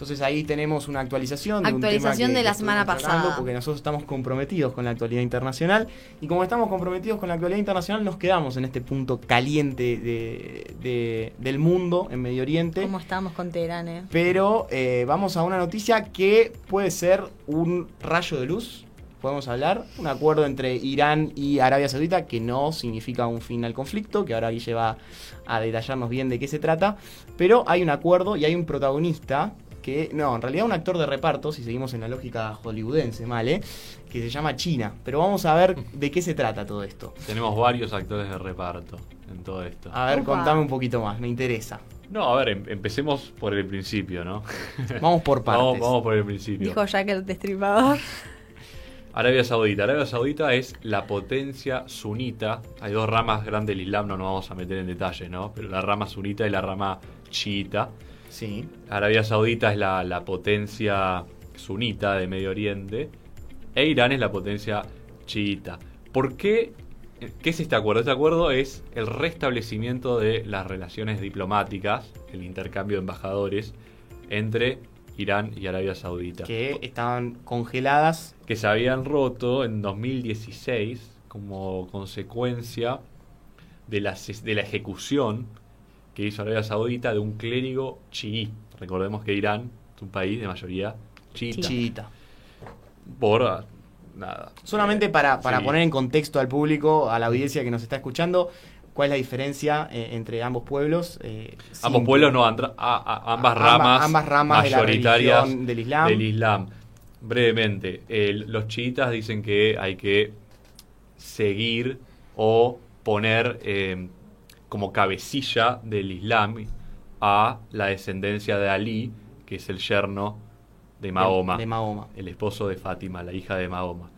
Entonces ahí tenemos una actualización de un Actualización tema que- de la semana pasada. Porque nosotros estamos comprometidos con la actualidad internacional y como estamos comprometidos con la actualidad internacional nos quedamos en este punto caliente de, de- del mundo en Medio Oriente. ¿Cómo estamos con Teherán, eh? Pero eh, vamos a una noticia que puede ser un rayo de luz. Podemos hablar, un acuerdo entre Irán y Arabia Saudita que no significa un fin al conflicto, que ahora Guille va a detallarnos bien de qué se trata, pero hay un acuerdo y hay un protagonista que, no, en realidad un actor de reparto, si seguimos en la lógica hollywoodense, mal, ¿eh? que se llama China, pero vamos a ver de qué se trata todo esto. Tenemos varios actores de reparto en todo esto. A ver, contame un poquito más, me interesa. No, a ver, em- empecemos por el principio, ¿no? [laughs] Vamos por partes. Vamos, vamos por el principio. Dijo Jack el destripador. [laughs] Arabia Saudita. Arabia Saudita es la potencia sunita. Hay dos ramas grandes del Islam, no nos vamos a meter en detalle, ¿no? Pero la rama sunita y la rama chiita. Sí. Arabia Saudita es la, la potencia sunita de Medio Oriente. E Irán es la potencia chiita. ¿Por qué? ¿Qué es este acuerdo? Este acuerdo es el restablecimiento de las relaciones diplomáticas, el intercambio de embajadores entre Irán y Arabia Saudita. Que estaban congeladas que se habían roto en 2016 como consecuencia de la, de la ejecución que hizo Arabia Saudita de un clérigo chií. Recordemos que Irán es un país de mayoría chiita. chiita. Por ah, nada. Solamente para, para Sí. poner en contexto al público, a la audiencia que nos está escuchando, ¿cuál es la diferencia eh, entre ambos pueblos? Eh, Ambos pueblos no, andra- a- a- ambas Amba- ramas, ambas ramas de la mayoritarias del Islam. del Islam. Brevemente, los chiitas dicen que hay que seguir o poner eh, como cabecilla del Islam a la descendencia de Ali, que es el yerno de Mahoma, De, de Mahoma. el esposo de Fátima, la hija de Mahoma.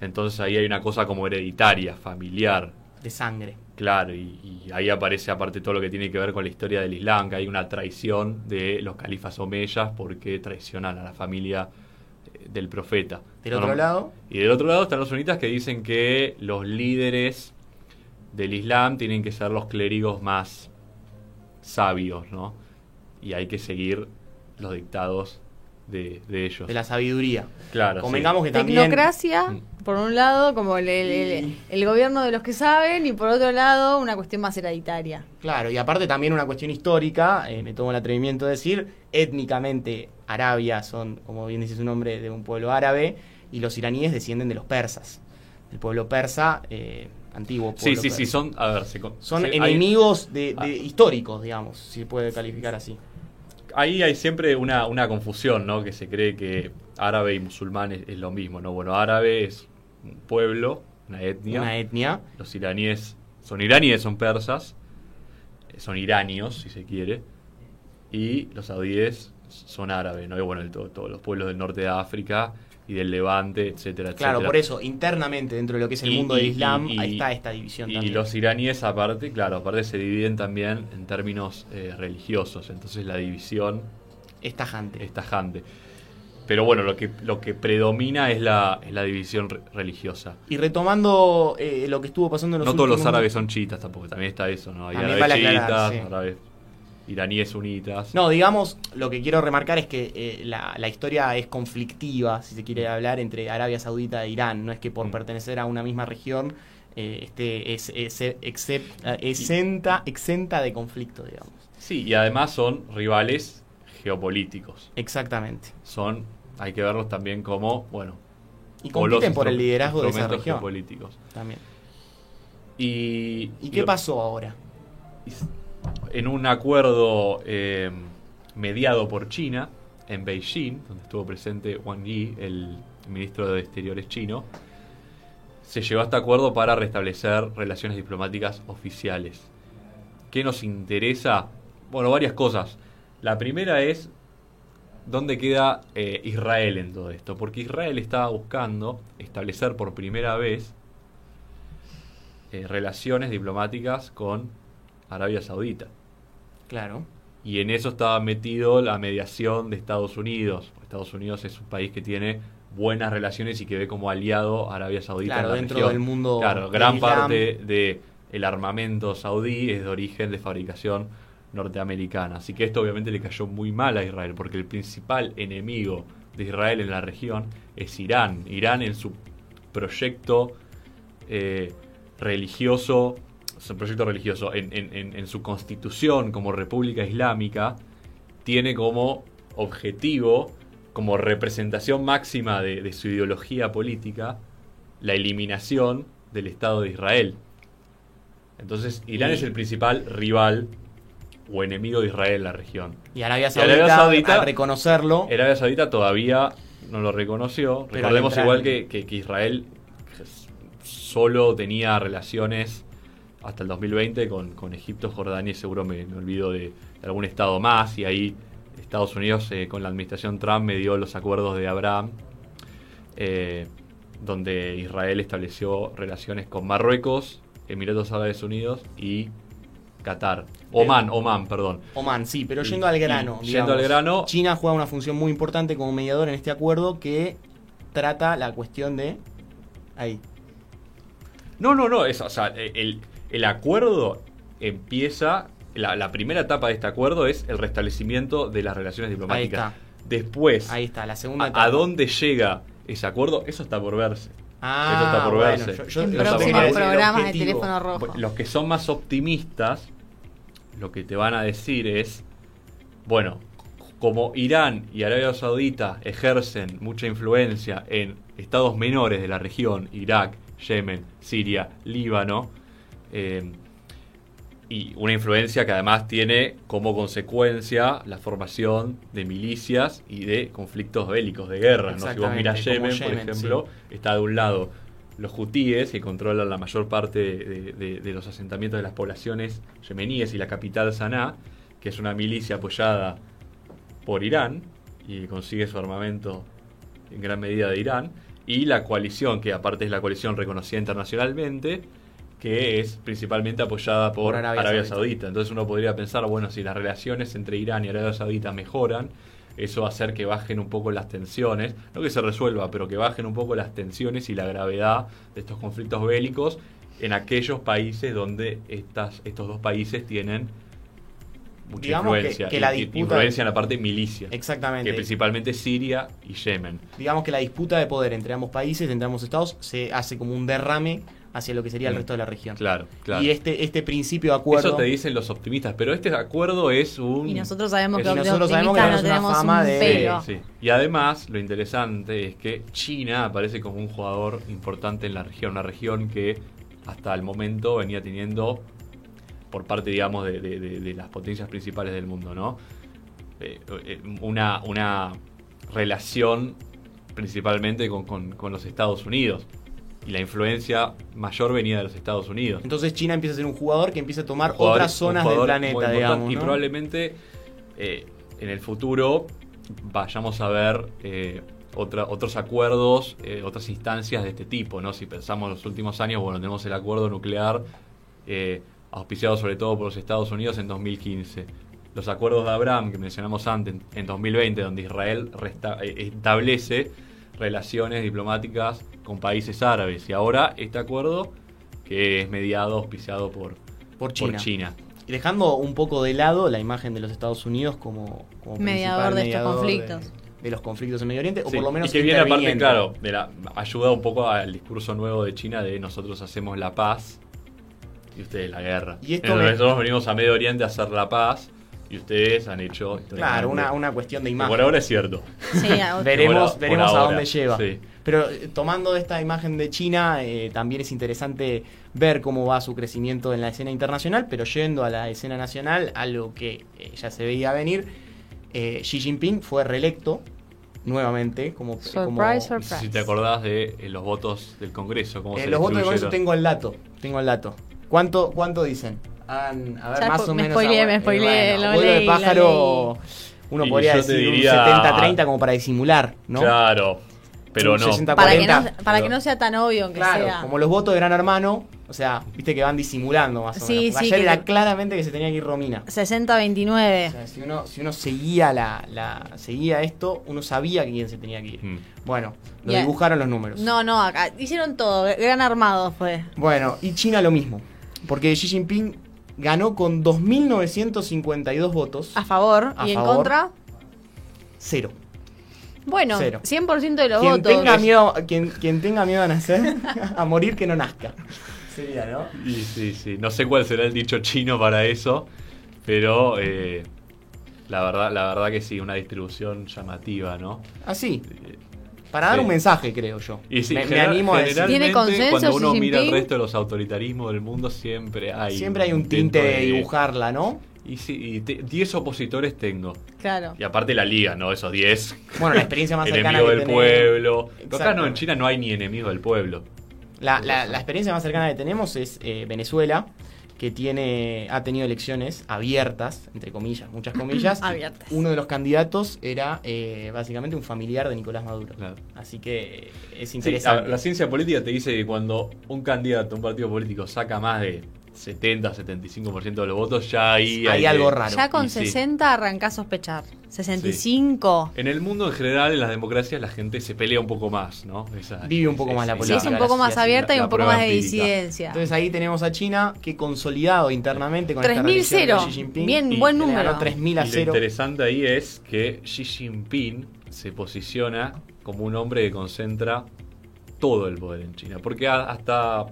Entonces ahí hay una cosa como hereditaria, familiar, De sangre. Claro, y, y ahí aparece aparte todo lo que tiene que ver con la historia del Islam, que hay una traición de los califas omeyas porque traicionan a la familia eh, del profeta. Del otro no. lado, Y del otro lado están los sunitas que dicen que los líderes del Islam tienen que ser los clérigos más sabios, ¿no? Y hay que seguir los dictados de, de ellos. de la sabiduría. Claro, sí. Convengamos que también. Tecnocracia, Mm. por un lado, como el, el- el- el gobierno de los que saben, y por otro lado, una cuestión más hereditaria. Claro, y aparte también una cuestión histórica, eh, me tomo el atrevimiento de decir, étnicamente Arabia son, como bien dice su nombre, de un pueblo árabe, y los iraníes descienden de los persas. El pueblo persa, eh, antiguo Sí, pueblo sí, sí, persa. son, a ver, se Son se- hay- enemigos de, de Ah. históricos, digamos, si se puede calificar así. Ahí hay siempre una, una confusión, ¿no? Que se cree que árabe y musulmán es, es lo mismo, ¿no? Bueno, árabe es un pueblo, una etnia. Una etnia. Los iraníes son iraníes, son persas. eh, Son iranios, si se quiere. Y los saudíes son árabes, ¿no? Y bueno, el- todos los pueblos del norte de África y del Levante, etcétera, etcétera. Claro, por eso, internamente dentro de lo que es el Y- mundo del Islam, y- ahí está esta división Y también. los iraníes aparte, claro, aparte se dividen también en términos eh, religiosos. Entonces la división Es tajante. es tajante. Pero bueno, lo que, lo que predomina es la, es la división re- religiosa. Y retomando eh, lo que estuvo pasando en los No todos los árabes son chiitas tampoco, también está eso, ¿no? Hay árabes chiitas, sí. árabes iraníes sunitas. No, digamos, lo que quiero remarcar es que eh, la, la historia es conflictiva, si se quiere hablar, entre Arabia Saudita e Irán. No es que por Mm. pertenecer a una misma región eh, esté es, es- eh, exenta, exenta de conflicto, digamos. Sí, y además son rivales geopolíticos. Exactamente. Son, hay que verlos también como, bueno, Y compiten por el liderazgo de esa región. geopolíticos. También. Y, ¿Y qué pasó ahora? En un acuerdo eh, mediado por China en Beijing, donde estuvo presente Wang Yi, el ministro de Exteriores chino, se llegó a este acuerdo para restablecer relaciones diplomáticas oficiales. ¿Qué nos interesa? Bueno, varias cosas. La primera es dónde queda eh, Israel en todo esto, porque Israel estaba buscando establecer por primera vez eh, relaciones diplomáticas con Arabia Saudita. Claro. Y en eso estaba metido la mediación de Estados Unidos. Estados Unidos es un país que tiene buenas relaciones y que ve como aliado a Arabia Saudita Claro, en la dentro región. del mundo Claro, del gran Islam. parte de el armamento saudí es de origen de fabricación norteamericana. Así que esto obviamente le cayó muy mal a Israel, porque el principal enemigo de Israel en la región es Irán. Irán en su proyecto eh, religioso, su proyecto religioso, en, en- en- en su constitución como República Islámica, tiene como objetivo, como representación máxima de, de su ideología política, la eliminación del Estado de Israel. Entonces, Irán Y- es el principal rival o enemigo de Israel en la región. Y Arabia Y Saudita, Arabia Saudita- al reconocerlo, Arabia Saudita todavía no lo reconoció. Recordemos entrar igual que- que Israel solo tenía relaciones hasta el 2020 con, con Egipto, Jordania y seguro me, me olvido de, de algún estado más. Y ahí Estados Unidos eh, con la administración Trump me dio los acuerdos de Abraham, eh, donde Israel estableció relaciones con Marruecos, Emiratos Árabes Unidos y Qatar. Oman, Oman, perdón. Oman, sí, pero Y- yendo al grano. yendo al grano- China juega una función muy importante como mediador en este acuerdo que trata la cuestión de. Ahí. No, no, no. Es, o sea, el, el acuerdo empieza. La, la primera etapa de este acuerdo es el restablecimiento de las relaciones diplomáticas. está. Después, Ahí está, la segunda a, etapa. a dónde llega ese acuerdo? Eso está por verse. Ah, Eso está por bueno, verse. yo- yo- En próximos programas de teléfono rojo. Los que son más optimistas, lo que te van a decir es, bueno, como Irán y Arabia Saudita ejercen mucha influencia en estados menores de la región, Irak, Yemen, Siria, Líbano, eh, y una influencia que además tiene como consecuencia la formación de milicias y de conflictos bélicos de guerra. ¿no? Si vos mirás Exactamente, como Yemen, por Yemen, ejemplo, está de un lado los hutíes, que controlan la mayor parte de, de- de los asentamientos de las poblaciones yemeníes y la capital Sanaa, que es una milicia apoyada por Irán y consigue su armamento en gran medida de Irán, y la coalición, que aparte es la coalición reconocida internacionalmente, que es principalmente apoyada por, Por Arabia Arabia, Saudita. Saudita. Entonces uno podría pensar, bueno, si las relaciones entre Irán y Arabia Saudita mejoran, eso va a hacer que bajen un poco las tensiones, no que se resuelva, pero que bajen un poco las tensiones y la gravedad de estos conflictos bélicos en aquellos países donde estas, estos dos países tienen mucha Digamos influencia. que la disputa- influencia en la parte milicia. Exactamente. Que principalmente Siria y Yemen. Digamos que la disputa de poder entre ambos países, entre ambos estados, se hace como un derrame hacia lo que sería el Mm. resto de la región. Claro, claro. Y este, este principio de acuerdo. Eso te dicen los optimistas, pero este acuerdo es un... Y nosotros sabemos que es- nosotros sabemos que no tenemos una fama un de- pelo. Sí, sí. Y además, lo interesante es que China aparece como un jugador importante en la región, una región que hasta el momento venía teniendo, por parte, digamos, de, de- de- de las potencias principales del mundo, ¿no? Eh, eh, una, una relación principalmente con, con- con los Estados Unidos. Y la influencia mayor venía de los Estados Unidos. Entonces China empieza a ser un jugador que empieza a tomar jugador- otras zonas del planeta, digamos. Y probablemente eh, en el futuro vayamos a ver eh, otra- otros acuerdos, eh, otras instancias de este tipo. ¿no? Si pensamos en los últimos años, bueno, tenemos el acuerdo nuclear eh, auspiciado sobre todo por los Estados Unidos en 2015. Los acuerdos de Abraham que mencionamos antes en 2020, donde Israel resta- establece relaciones diplomáticas con países árabes. Y ahora este acuerdo que es mediado, auspiciado por, Por China. por China. Y dejando un poco de lado la imagen de los Estados Unidos como, como Mediador de estos conflictos. De, de los conflictos en Medio Oriente, o por lo menos y que viene aparte, claro, de la, ayuda un poco al discurso nuevo de China de nosotros hacemos la paz y ustedes la guerra. Y esto Entonces, me- Nosotros venimos a Medio Oriente a hacer la paz y ustedes han hecho... Claro, una, una cuestión de imagen. Por ahora es cierto. Sí, a- veremos Por- veremos por a dónde lleva. sí. Pero eh, tomando esta imagen de China, eh, también es interesante ver cómo va su crecimiento en la escena internacional, pero yendo a la escena nacional, algo que eh, ya se veía venir, eh, Xi Jinping fue reelecto nuevamente como... Surprise, como- surprise. si te acordás de eh, los votos del Congreso. Cómo Eh, se los votos de distribuyeron. Congreso tengo el dato, tengo el dato. ¿Cuánto, cuánto dicen? Han- a ver, Ya más o me menos... spoileé, ah, me eh, spoileé, lo vuelo de leí, pájaro, uno Y podría decir diría- un 70-30 como para disimular, ¿no? Claro, pero no. 60 Para que, 40, no, para pero- que no sea tan obvio, aunque Claro, sea. como los votos de Gran Hermano, o sea, viste que van disimulando más o Sí, menos. Sí, Ayer que era te- claramente que se tenía que ir Romina. 60-29. O sea, si uno, si uno seguía la, la- seguía esto, uno sabía que quién se tenía que ir. Mm. Bueno, lo dibujaron los números. No, no, acá hicieron todo. Gran armado fue. Bueno, y China lo mismo. Porque Xi Jinping ganó con 2.952 votos. A favor. A y en contra. Cero. Bueno, Cero. 100% de los Quien votos. tenga, miedo, quien, quien tenga miedo a nacer, [laughs] a morir que no nazca. Sería, ¿no? Y sí, sí. No sé cuál será el dicho chino para eso, pero eh, la verdad, la verdad que sí, una distribución llamativa, ¿no? Así. Para dar Sí. un mensaje, creo yo. Y sí, me, animo a decir. generalmente, ¿Tiene consenso cuando uno Xi mira el resto de los autoritarismos del mundo, siempre hay. Siempre hay un tinte de dibujarla, ¿no? Y sí, y te- 10 opositores tengo. Claro. Y aparte la liga, ¿no? Esos 10. Bueno, la experiencia más [laughs] cercana enemigo que del tenemos- pueblo. Acá no, en China no hay ni enemigo del pueblo. La, la- la experiencia más cercana que tenemos es eh, Venezuela, que tiene ha tenido elecciones abiertas, entre comillas, muchas comillas. [clears throat] Abiertas. Uno de los candidatos era eh, básicamente un familiar de Nicolás Maduro. Claro. Así que es Sí, interesante. la ciencia política te dice que cuando un candidato, un partido político saca más de 70, 75% de los votos, ya ahí Hay algo raro. Ya con Y sí. 60 arrancás a sospechar. 65. En el mundo en general, en las democracias, la gente se pelea un poco más, ¿no? Esa- Vive un poco más la Sí, política. es un poco más abierta y un poco más de disidencia. Entonces ahí tenemos a China que consolidado internamente con esta 3.000 reelección de cero. Xi Jinping. Bien, y buen número. 3.000 a Y lo 0. interesante ahí es que Xi Jinping se posiciona como un hombre que concentra todo el poder en China. Porque hasta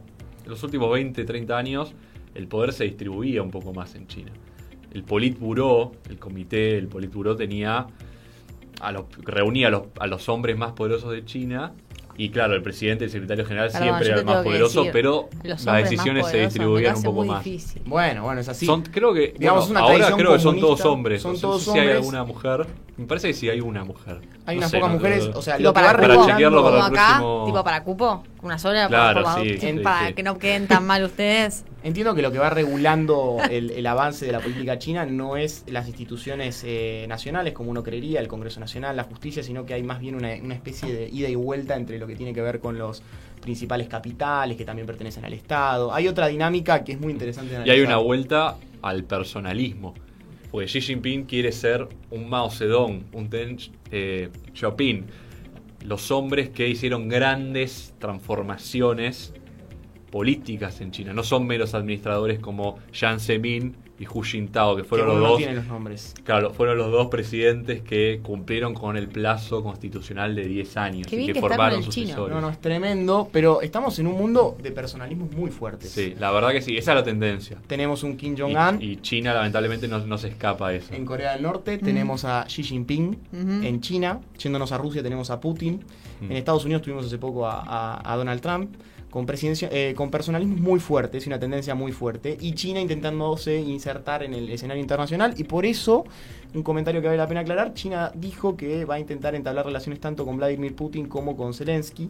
los últimos 20, 30 años el poder se distribuía un poco más en China. El Politburo, el comité, el Politburo tenía a los, reunía a los, a los hombres más poderosos de China y claro, el presidente y el secretario general Perdón, siempre era el más poderoso, decir, pero las hombres decisiones se distribuían un poco más. difícil. Bueno, bueno, es así. Son, creo que, Digamos, bueno, una ahora creo que son todos hombres. Son no sé todos si hay hombres. alguna mujer. Me parece que sí hay una mujer. Hay No unas sé, pocas no- mujeres, o sea, lo para, Para chequearlo para el acá, próximo- tipo para cupo, una sola, Claro, para, sí, en- sí, para sí. que no queden tan mal ustedes. [laughs] Entiendo que lo que va regulando el, el avance de la política china no es las instituciones eh, nacionales, como uno creería, el Congreso Nacional, la justicia, sino que hay más bien una, una especie de ida y vuelta entre lo que tiene que ver con los principales capitales que también pertenecen al Estado. Hay otra dinámica que es muy interesante de Y hay analizar. una vuelta al personalismo. Porque Xi Jinping quiere ser un Mao Zedong, un Deng eh, Xiaoping. Los hombres que hicieron grandes transformaciones políticas en China. No son meros administradores como Jiang Zemin y Hu Jintao, que fueron los dos tiene los nombres. Claro, fueron los dos presidentes que cumplieron con el plazo constitucional de 10 años Qué y bien que que formaron sucesores. No, no, es tremendo, pero estamos en un mundo de personalismos muy fuertes. Sí, la verdad que sí, esa es la tendencia. Tenemos un Kim Jong-un y China lamentablemente no, no se escapa a eso. en Corea del Norte, tenemos a Xi Jinping en China, yéndonos a Rusia tenemos a Putin, Mm. en Estados Unidos tuvimos hace poco a, a- a Donald Trump, con, presidencia, eh, con personalismos muy fuertes y una tendencia muy fuerte, y China intentándose insertar en el escenario internacional, y por eso, un comentario que vale la pena aclarar, China dijo que va a intentar entablar relaciones tanto con Vladimir Putin como con Zelensky,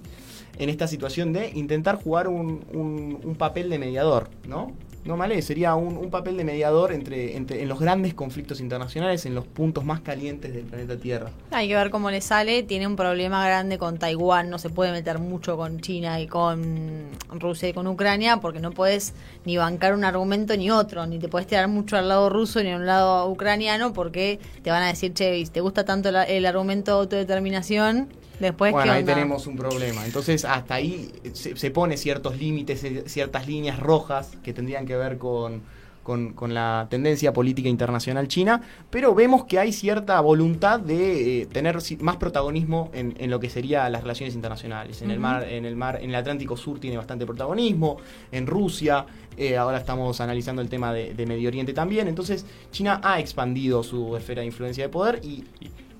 en esta situación de intentar jugar un- un papel de mediador, ¿no? No mal sería un, un papel de mediador entre, entre en los grandes conflictos internacionales, en los puntos más calientes del planeta Tierra. Hay que ver cómo le sale. Tiene un problema grande con Taiwán. No se puede meter mucho con China y con Rusia y con Ucrania porque no puedes ni bancar un argumento ni otro. Ni te puedes tirar mucho al lado ruso ni al lado ucraniano porque te van a decir, che, te gusta tanto el argumento de autodeterminación. Después, bueno, ¿qué ahí onda? tenemos un problema. Entonces, hasta ahí se, se pone ciertos límites, eh, ciertas líneas rojas que tendrían que ver con, con, con la tendencia política internacional china, pero vemos que hay cierta voluntad de eh, tener más protagonismo en, en lo que sería las relaciones internacionales. En el mar, en el mar, en el Atlántico Sur tiene bastante protagonismo, en Rusia, eh, ahora estamos analizando el tema de, de Medio Oriente también. Entonces, China ha expandido su esfera de influencia de poder y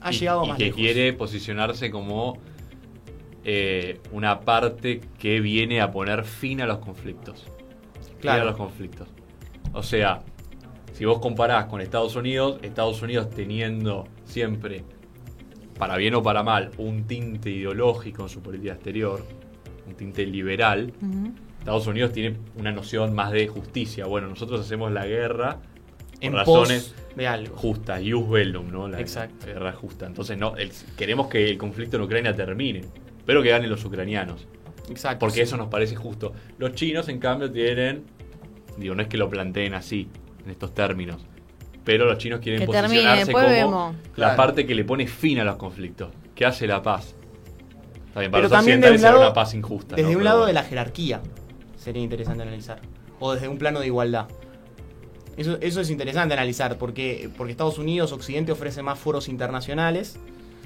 ha y, llegado y más que lejos. quiere posicionarse como eh, una parte que viene a poner fin a los conflictos. Fin Claro. a los conflictos. O sea, si vos comparás con Estados Unidos, Estados Unidos teniendo siempre, para bien o para mal, un tinte ideológico en su política exterior, un tinte liberal. Estados Unidos tiene una noción más de justicia. Bueno, nosotros hacemos la guerra en razones pos de algo. justa, ius bellum, ¿no? La, Exacto. la guerra justa. Entonces, no, el- queremos que el conflicto en Ucrania termine, pero que ganen los ucranianos, Exacto. porque sí. eso nos parece justo. Los chinos, en cambio, tienen, digo, no es que lo planteen así, en estos términos, pero los chinos quieren Que posicionarse como vemos. la Claro. parte que le pone fin a los conflictos, que hace la paz. Está bien, para Pero los también de occidentales un lado- una paz injusta. Desde ¿no? un Pero lado bueno. de la jerarquía sería interesante analizar. O desde un plano de igualdad. Eso, eso es interesante analizar, porque, porque Estados Unidos, Occidente ofrece más foros internacionales,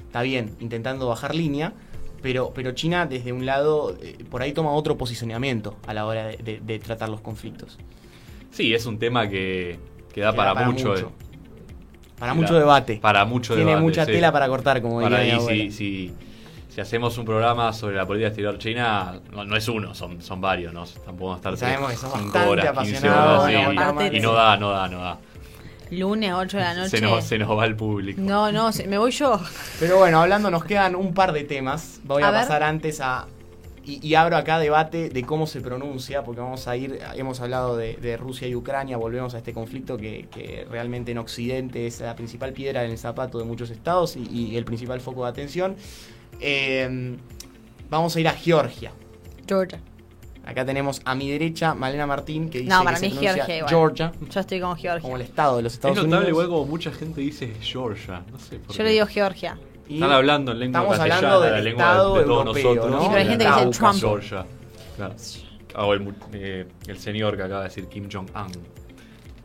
está bien, intentando bajar línea, pero, pero China desde un lado, eh, por ahí toma otro posicionamiento a la hora de, de- de tratar los conflictos. Sí, es un tema que, que da Que para, da para mucho. mucho. Para mucho debate. Para mucho Tiene debate, mucha sí. tela para cortar, como Para diría mi ahí, abuela. si, si hacemos un programa sobre la política exterior china, no, no es uno, son, son varios, ¿no? Tampoco vamos a Y estar sabemos que cinco bastante horas, 15 apasionado, horas, bueno, sí. aparte y no da, no da, no da. Lunes, 8 de la noche. Se nos, se nos va el público. No, no, se- me voy yo. Pero bueno, hablando, nos quedan un par de temas. Voy a, A ver. pasar antes a. Y, y abro acá debate de cómo se pronuncia, porque vamos a ir. Hemos hablado de, de Rusia y Ucrania, volvemos a este conflicto que, que realmente en Occidente es la principal piedra en el zapato de muchos estados y, y el principal foco de atención. Eh, vamos a ir a Georgia. Georgia. Acá tenemos a mi derecha Malena Martín, que dice No, que para se mí es pronuncia Georgia igual. Georgia, Yo estoy con Georgia. como el estado de los Estados es notable Unidos. igual como mucha gente dice Georgia, no sé por Yo qué. le digo Georgia. Y Están hablando en lengua estamos castellana, hablando del la lengua estado de todos europeo, nosotros. ¿no? Sí, pero hay gente que dice. Trump. Georgia. Claro. Ah, o el, eh, el señor que acaba de decir Kim Jong-un.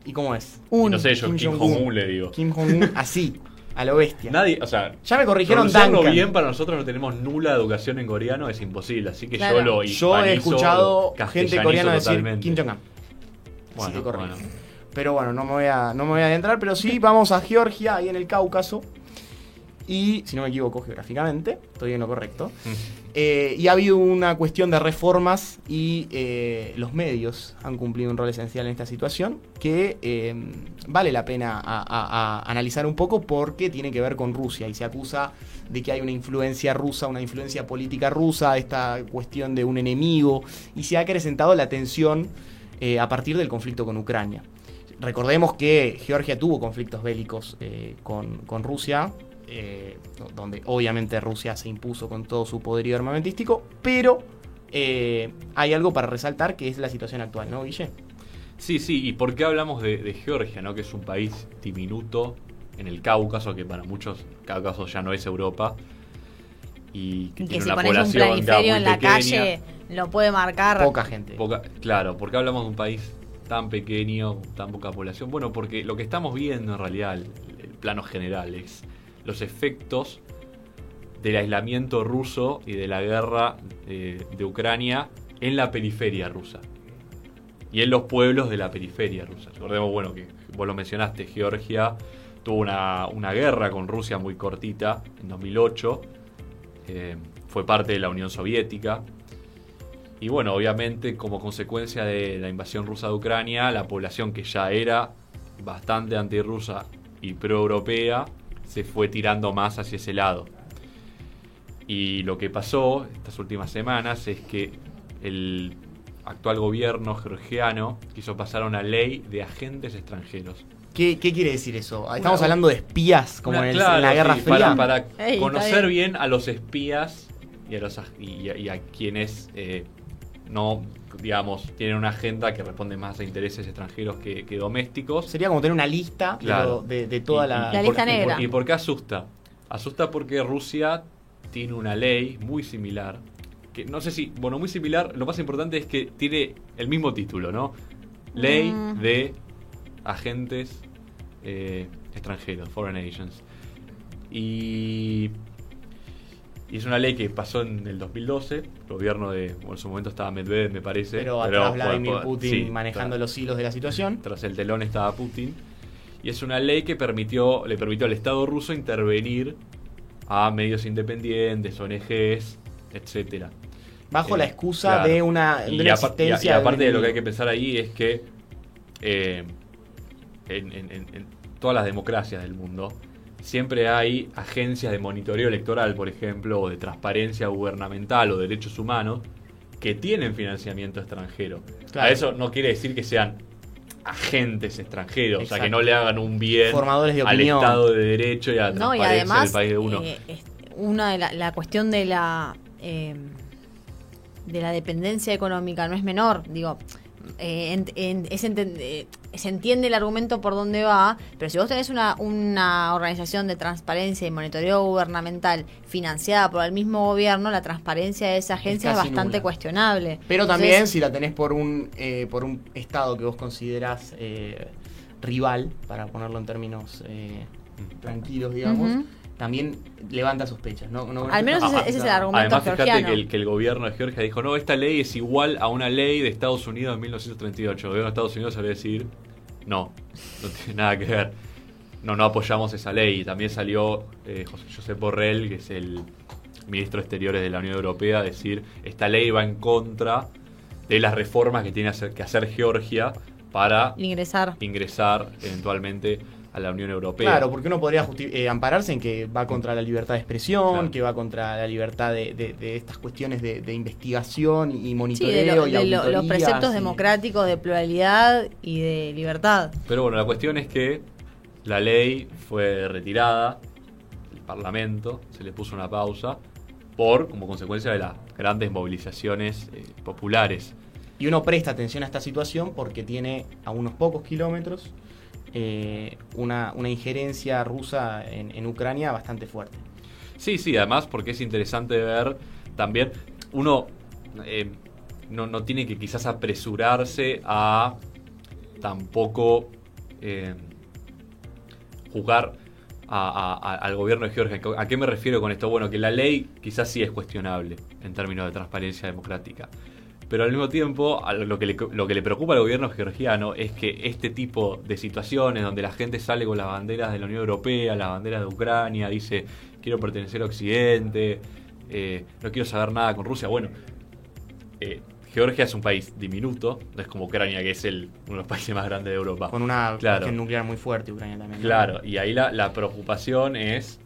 ¿Y cómo es? Y Un. No sé, yo Kim Kim Jong-un. Jong-un le digo. Kim Jong-un así, [laughs] a lo bestia. Nadie, o sea, Ya me corrigieron Duncan. bien para nosotros no tenemos nula educación en coreano, es imposible. Así que Claro. yo lo Yo he escuchado gente coreana decir. Kim Jong-un. Bueno, corrijo. bueno. Pero bueno, no me, voy a, no me voy a adentrar, pero sí vamos a Georgia, ahí en el Cáucaso. Y, si no me equivoco geográficamente, estoy en lo correcto. Eh, y ha habido una cuestión de reformas y eh, los medios han cumplido un rol esencial en esta situación que eh, vale la pena analizar un poco porque tiene que ver con Rusia y se acusa de que hay una influencia rusa, una influencia política rusa, esta cuestión de un enemigo y se ha acrecentado la tensión a partir del conflicto con Ucrania. Recordemos que Georgia tuvo conflictos bélicos con Rusia, eh, do- donde obviamente Rusia se impuso con todo su poderío armamentístico, pero eh, hay algo para resaltar que es la situación actual, ¿no, Guille? Sí, sí, y por qué hablamos de, de Georgia, ¿no? que es un país diminuto en el Cáucaso, que para muchos Cáucaso ya no es Europa. Y que Y que tiene si una pones un población ya planiferio muy en la pequeña. calle, lo puede marcar. Poca gente. Poca- claro, ¿por qué hablamos de un país tan pequeño, tan poca población? Bueno, porque lo que estamos viendo en realidad, el, el plano general, es los efectos del aislamiento ruso y de la guerra eh, de Ucrania en la periferia rusa. Y en los pueblos de la periferia rusa. Recordemos, bueno, que vos lo mencionaste, Georgia tuvo una, una guerra con Rusia muy cortita en 2008. eh, fue parte de la Unión Soviética. Y bueno, obviamente como consecuencia de la invasión rusa de Ucrania, la población que ya era bastante antirrusa y proeuropea se fue tirando más hacia ese lado. Y lo que pasó estas últimas semanas es que el actual gobierno georgiano quiso pasar una ley de agentes extranjeros. ¿Qué, qué quiere decir eso? Estamos Una- hablando de espías, como Una- en, el- claro, en la Guerra sí, Fría. Para, para Ey, está conocer bien. bien. a los espías y a, los, ag- y a, y a quienes eh, no, digamos, tienen una agenda que responde más a intereses extranjeros que, que domésticos. Sería como tener una lista de Claro. lo- de, de toda Y- la... y La por- lista y por- negra. ¿Y por qué asusta? Asusta porque Rusia tiene una ley muy similar. Que no sé si, bueno, muy similar. Lo más importante es que tiene el mismo título, ¿no? Ley Mm. de agentes eh, extranjeros, foreign agents. Y, y es una ley que pasó en el 2012, el gobierno de, bueno, en su momento estaba Medvedev, me parece. Pero atrás Vladimir Putin sí, manejando los hilos de la situación. Tras el telón estaba Putin. Y es una ley que permitió, le permitió al Estado ruso intervenir a medios independientes, ONGs, etcétera. Bajo Eh, la excusa claro. de una, de Y, una apa- y a- y existencia. aparte de lo que hay que pensar ahí es que eh, en, en- en- en todas las democracias del mundo siempre hay agencias de monitoreo electoral, por ejemplo, o de transparencia gubernamental o derechos humanos que tienen financiamiento extranjero. Claro. A eso no quiere decir que sean agentes extranjeros, o sea, que no le hagan un bien Formadores de al opinión. Estado de Derecho y a la No, y transparencia además, del país de uno. eh, una de la, la cuestión de la eh, de la dependencia económica no es menor. Digo, eh, en- en- es enten- eh, se entiende el argumento por dónde va, pero si vos tenés una, una organización de transparencia y monitoreo gubernamental financiada por el mismo gobierno, la transparencia de esa agencia es, bastante nula. cuestionable. Pero Entonces, también si la tenés por un, eh, por un estado que vos considerás eh, rival, para ponerlo en términos eh, tranquilos, digamos. También levanta sospechas. ¿no? No- Al menos ese- ese es el argumento Además, fíjate georgiano. que el, que el gobierno de Georgia dijo, no, esta ley es igual a una ley de Estados Unidos de 1938. El gobierno de Estados Unidos salió a decir, no, no tiene nada que ver. No, no apoyamos esa ley. Y también salió eh, José Josep Borrell, que es el ministro de Exteriores de la Unión Europea, a decir, esta ley va en contra de las reformas que tiene hacer- que hacer Georgia para ingresar. ingresar eventualmente a la Unión Europea. Claro, porque uno podría eh, ampararse en que va contra la libertad de expresión, Claro. que va contra la libertad de, de- de estas cuestiones de, de investigación y Sí, monitoreo de, lo- y de lo- los preceptos y- democráticos de pluralidad y de libertad. Pero bueno, la cuestión es que la ley fue retirada del Parlamento, se le puso una pausa por como consecuencia de las grandes movilizaciones eh, populares. Y uno presta atención a esta situación porque tiene a unos pocos kilómetros eh, una, una injerencia rusa en, en Ucrania bastante fuerte. Sí, sí, además porque es interesante ver también, uno eh, no, no tiene que quizás apresurarse a tampoco eh, jugar a- al gobierno de Georgia. ¿A qué me refiero con esto? Bueno, que la ley quizás sí es cuestionable en términos de transparencia democrática. Pero al mismo tiempo, lo que, le, lo que le preocupa al gobierno georgiano es que este tipo de situaciones donde la gente sale con las banderas de la Unión Europea, las banderas de Ucrania, dice quiero pertenecer a Occidente, eh, no quiero saber nada con Rusia. Bueno, eh, Georgia es un país diminuto, no es como Ucrania, que es el, uno de los países más grandes de Europa. Con una Claro. nuclear muy fuerte Ucrania también. Claro, y ahí la, la preocupación es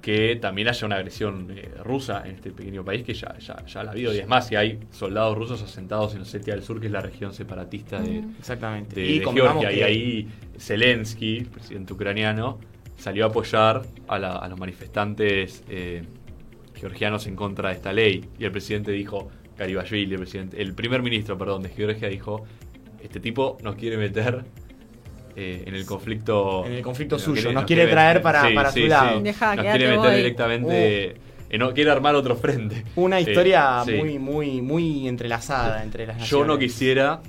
que también haya una agresión eh, rusa en este pequeño país que ya, ya, ya la ha habido. Y es más, si hay soldados rusos asentados en Osetia del Sur, que es la región separatista de, Exactamente. de- y Georgia. Y ahí Zelensky, el presidente ucraniano, salió a apoyar a, la- a los manifestantes eh, georgianos en contra de esta ley. Y el presidente dijo, Garibashvili, el, presidente, el primer ministro perdón, de Georgia, dijo, este tipo nos quiere meter eh, en el conflicto... En el conflicto nos suyo, nos quiere traer para- para su lado. Deja, nos quiere meter directamente... eh, no, quiere armar otro frente. Una Eh, historia sí. muy, muy, muy entrelazada entre las Yo no naciones. quisiera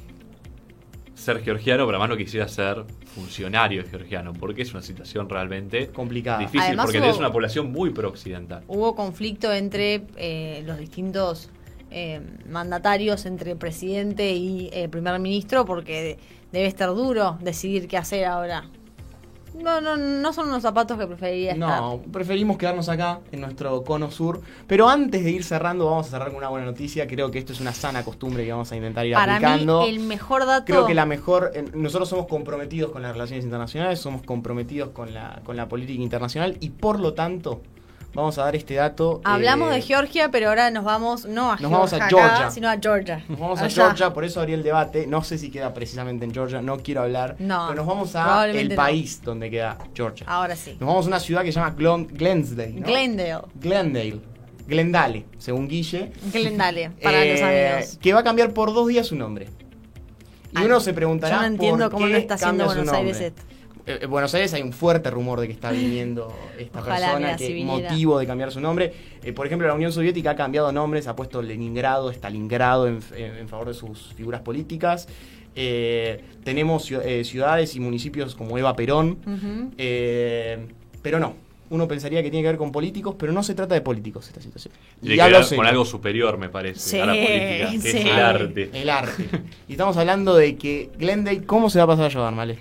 ser georgiano, pero además no quisiera ser funcionario georgiano, porque es una situación realmente Complicada. difícil, Además porque hubo- tenés una población muy pro-occidental. Hubo conflicto entre eh, los distintos eh, mandatarios, entre presidente y eh, primer ministro, porque debe estar duro decidir qué hacer ahora. No, no, no son unos zapatos que preferiría No, preferimos quedarnos acá en nuestro cono sur. Pero antes de ir cerrando, vamos a cerrar con una buena noticia. Creo que esto es una sana costumbre que vamos a intentar ir estar. Para aplicando. mí, el mejor dato. Creo que la mejor. eh, Nosotros somos comprometidos con las relaciones internacionales, somos comprometidos con la, con la política internacional y por lo tanto, vamos a dar este dato. Hablamos eh, de Georgia, pero ahora nos vamos no a Nos vamos a Georgia, acá, sino a Georgia. Nos vamos a. Georgia, por eso abrí el debate. No sé si queda precisamente en Georgia, no quiero hablar. No, pero nos vamos a el no. país donde queda Georgia. Ahora sí. Nos vamos a una ciudad que se llama Glon-. ¿no? Glendale. Glendale. Glendale, según Guille. Glendale, [laughs] para Eh, los amigos. Que va a cambiar por dos días su nombre. Y Ay, uno se preguntará. Yo no entiendo por cómo qué no está haciendo Buenos Aires esto. Eh, En Buenos Aires hay un fuerte rumor de que está viniendo esta Ojalá, persona, que si viniera. motivo de cambiar su nombre. Eh, por ejemplo, la Unión Soviética ha cambiado nombres, ha puesto Leningrado, Stalingrado en, en- en favor de sus figuras políticas. Eh, tenemos ciu- eh, ciudades y municipios como Eva Perón, eh, pero no. Uno pensaría que tiene que ver con políticos, pero no se trata de políticos esta situación. Tiene que ver con algo superior, me parece, Sí, a la política, que sí. es el arte. El arte. y estamos hablando de que Glendale, ¿cómo se va a pasar a llevar, Male?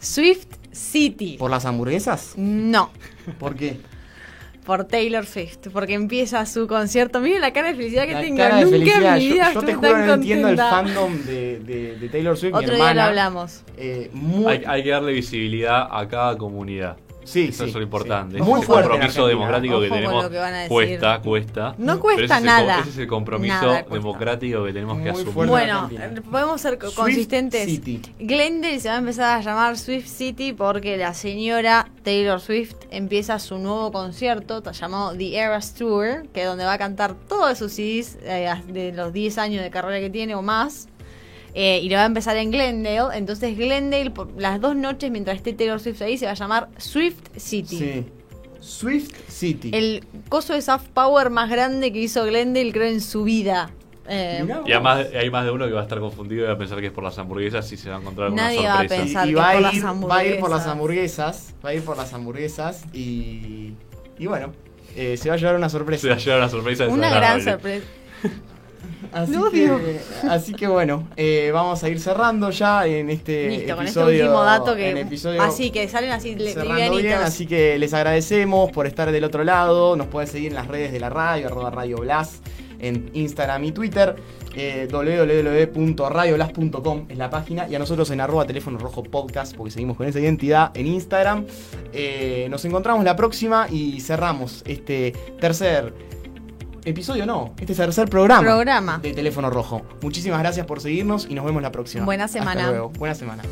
Swift City. ¿Por las hamburguesas? No, ¿Por qué? por Taylor Swift, porque empieza su concierto. Miren la cara de felicidad que La tengo. cara de Nunca felicidad. en mi Yo- vida yo, te estuve juro no entiendo el fandom de, de- de Taylor Swift. mi Otro día lo hermana. hablamos. Eh, muy, Hay, hay que darle visibilidad a cada comunidad. Sí, Eso sí, es lo importante. sí. Muy es el fuerte compromiso democrático que Ojo tenemos. lo que van a decir. Cuesta, cuesta. No cuesta ese es el nada. ese es el compromiso Nada democrático que tenemos que asumir. Bueno, Argentina. podemos ser co- Swift consistentes. City. Glendale se va a empezar a llamar Swift City porque la señora Taylor Swift empieza su nuevo concierto llamado The Eras Tour, que es donde va a cantar todos sus CDs eh, de los 10 años de carrera que tiene o más. Eh, y lo va a empezar en Glendale. Entonces Glendale, por las dos noches mientras esté Taylor Swift ahí, se va a llamar Swift City. Sí. Swift City. El coso de soft power más grande que hizo Glendale, creo, en su vida. Eh, Y además hay más de uno que va a estar confundido y va a pensar que es por las hamburguesas y se va a encontrar alguna Nadie va a sorpresa. pensar. y que va, por las ir, va a ir por las hamburguesas. Va a ir por las hamburguesas y. Y bueno, eh, se va a llevar una sorpresa. Se va a llevar una sorpresa una gran sorpresa. Así, que, odio. así que bueno, eh, vamos a ir cerrando ya en este Listo, con este episodio. último dato que. episodio Así que salen así bien, así que les agradecemos por estar del otro lado. Nos pueden seguir en las redes de la radio, arroba Radio Blas, en Instagram y Twitter. Eh, www.radioblas.com es la página y a nosotros en arroba teléfono rojo podcast porque seguimos con esa identidad en Instagram. Eh, nos encontramos la próxima y cerramos este tercer episodio, no, este tercer programa, Programa. de teléfono rojo. Muchísimas gracias por seguirnos y nos vemos la próxima. Buena Hasta semana. luego. Buena semana.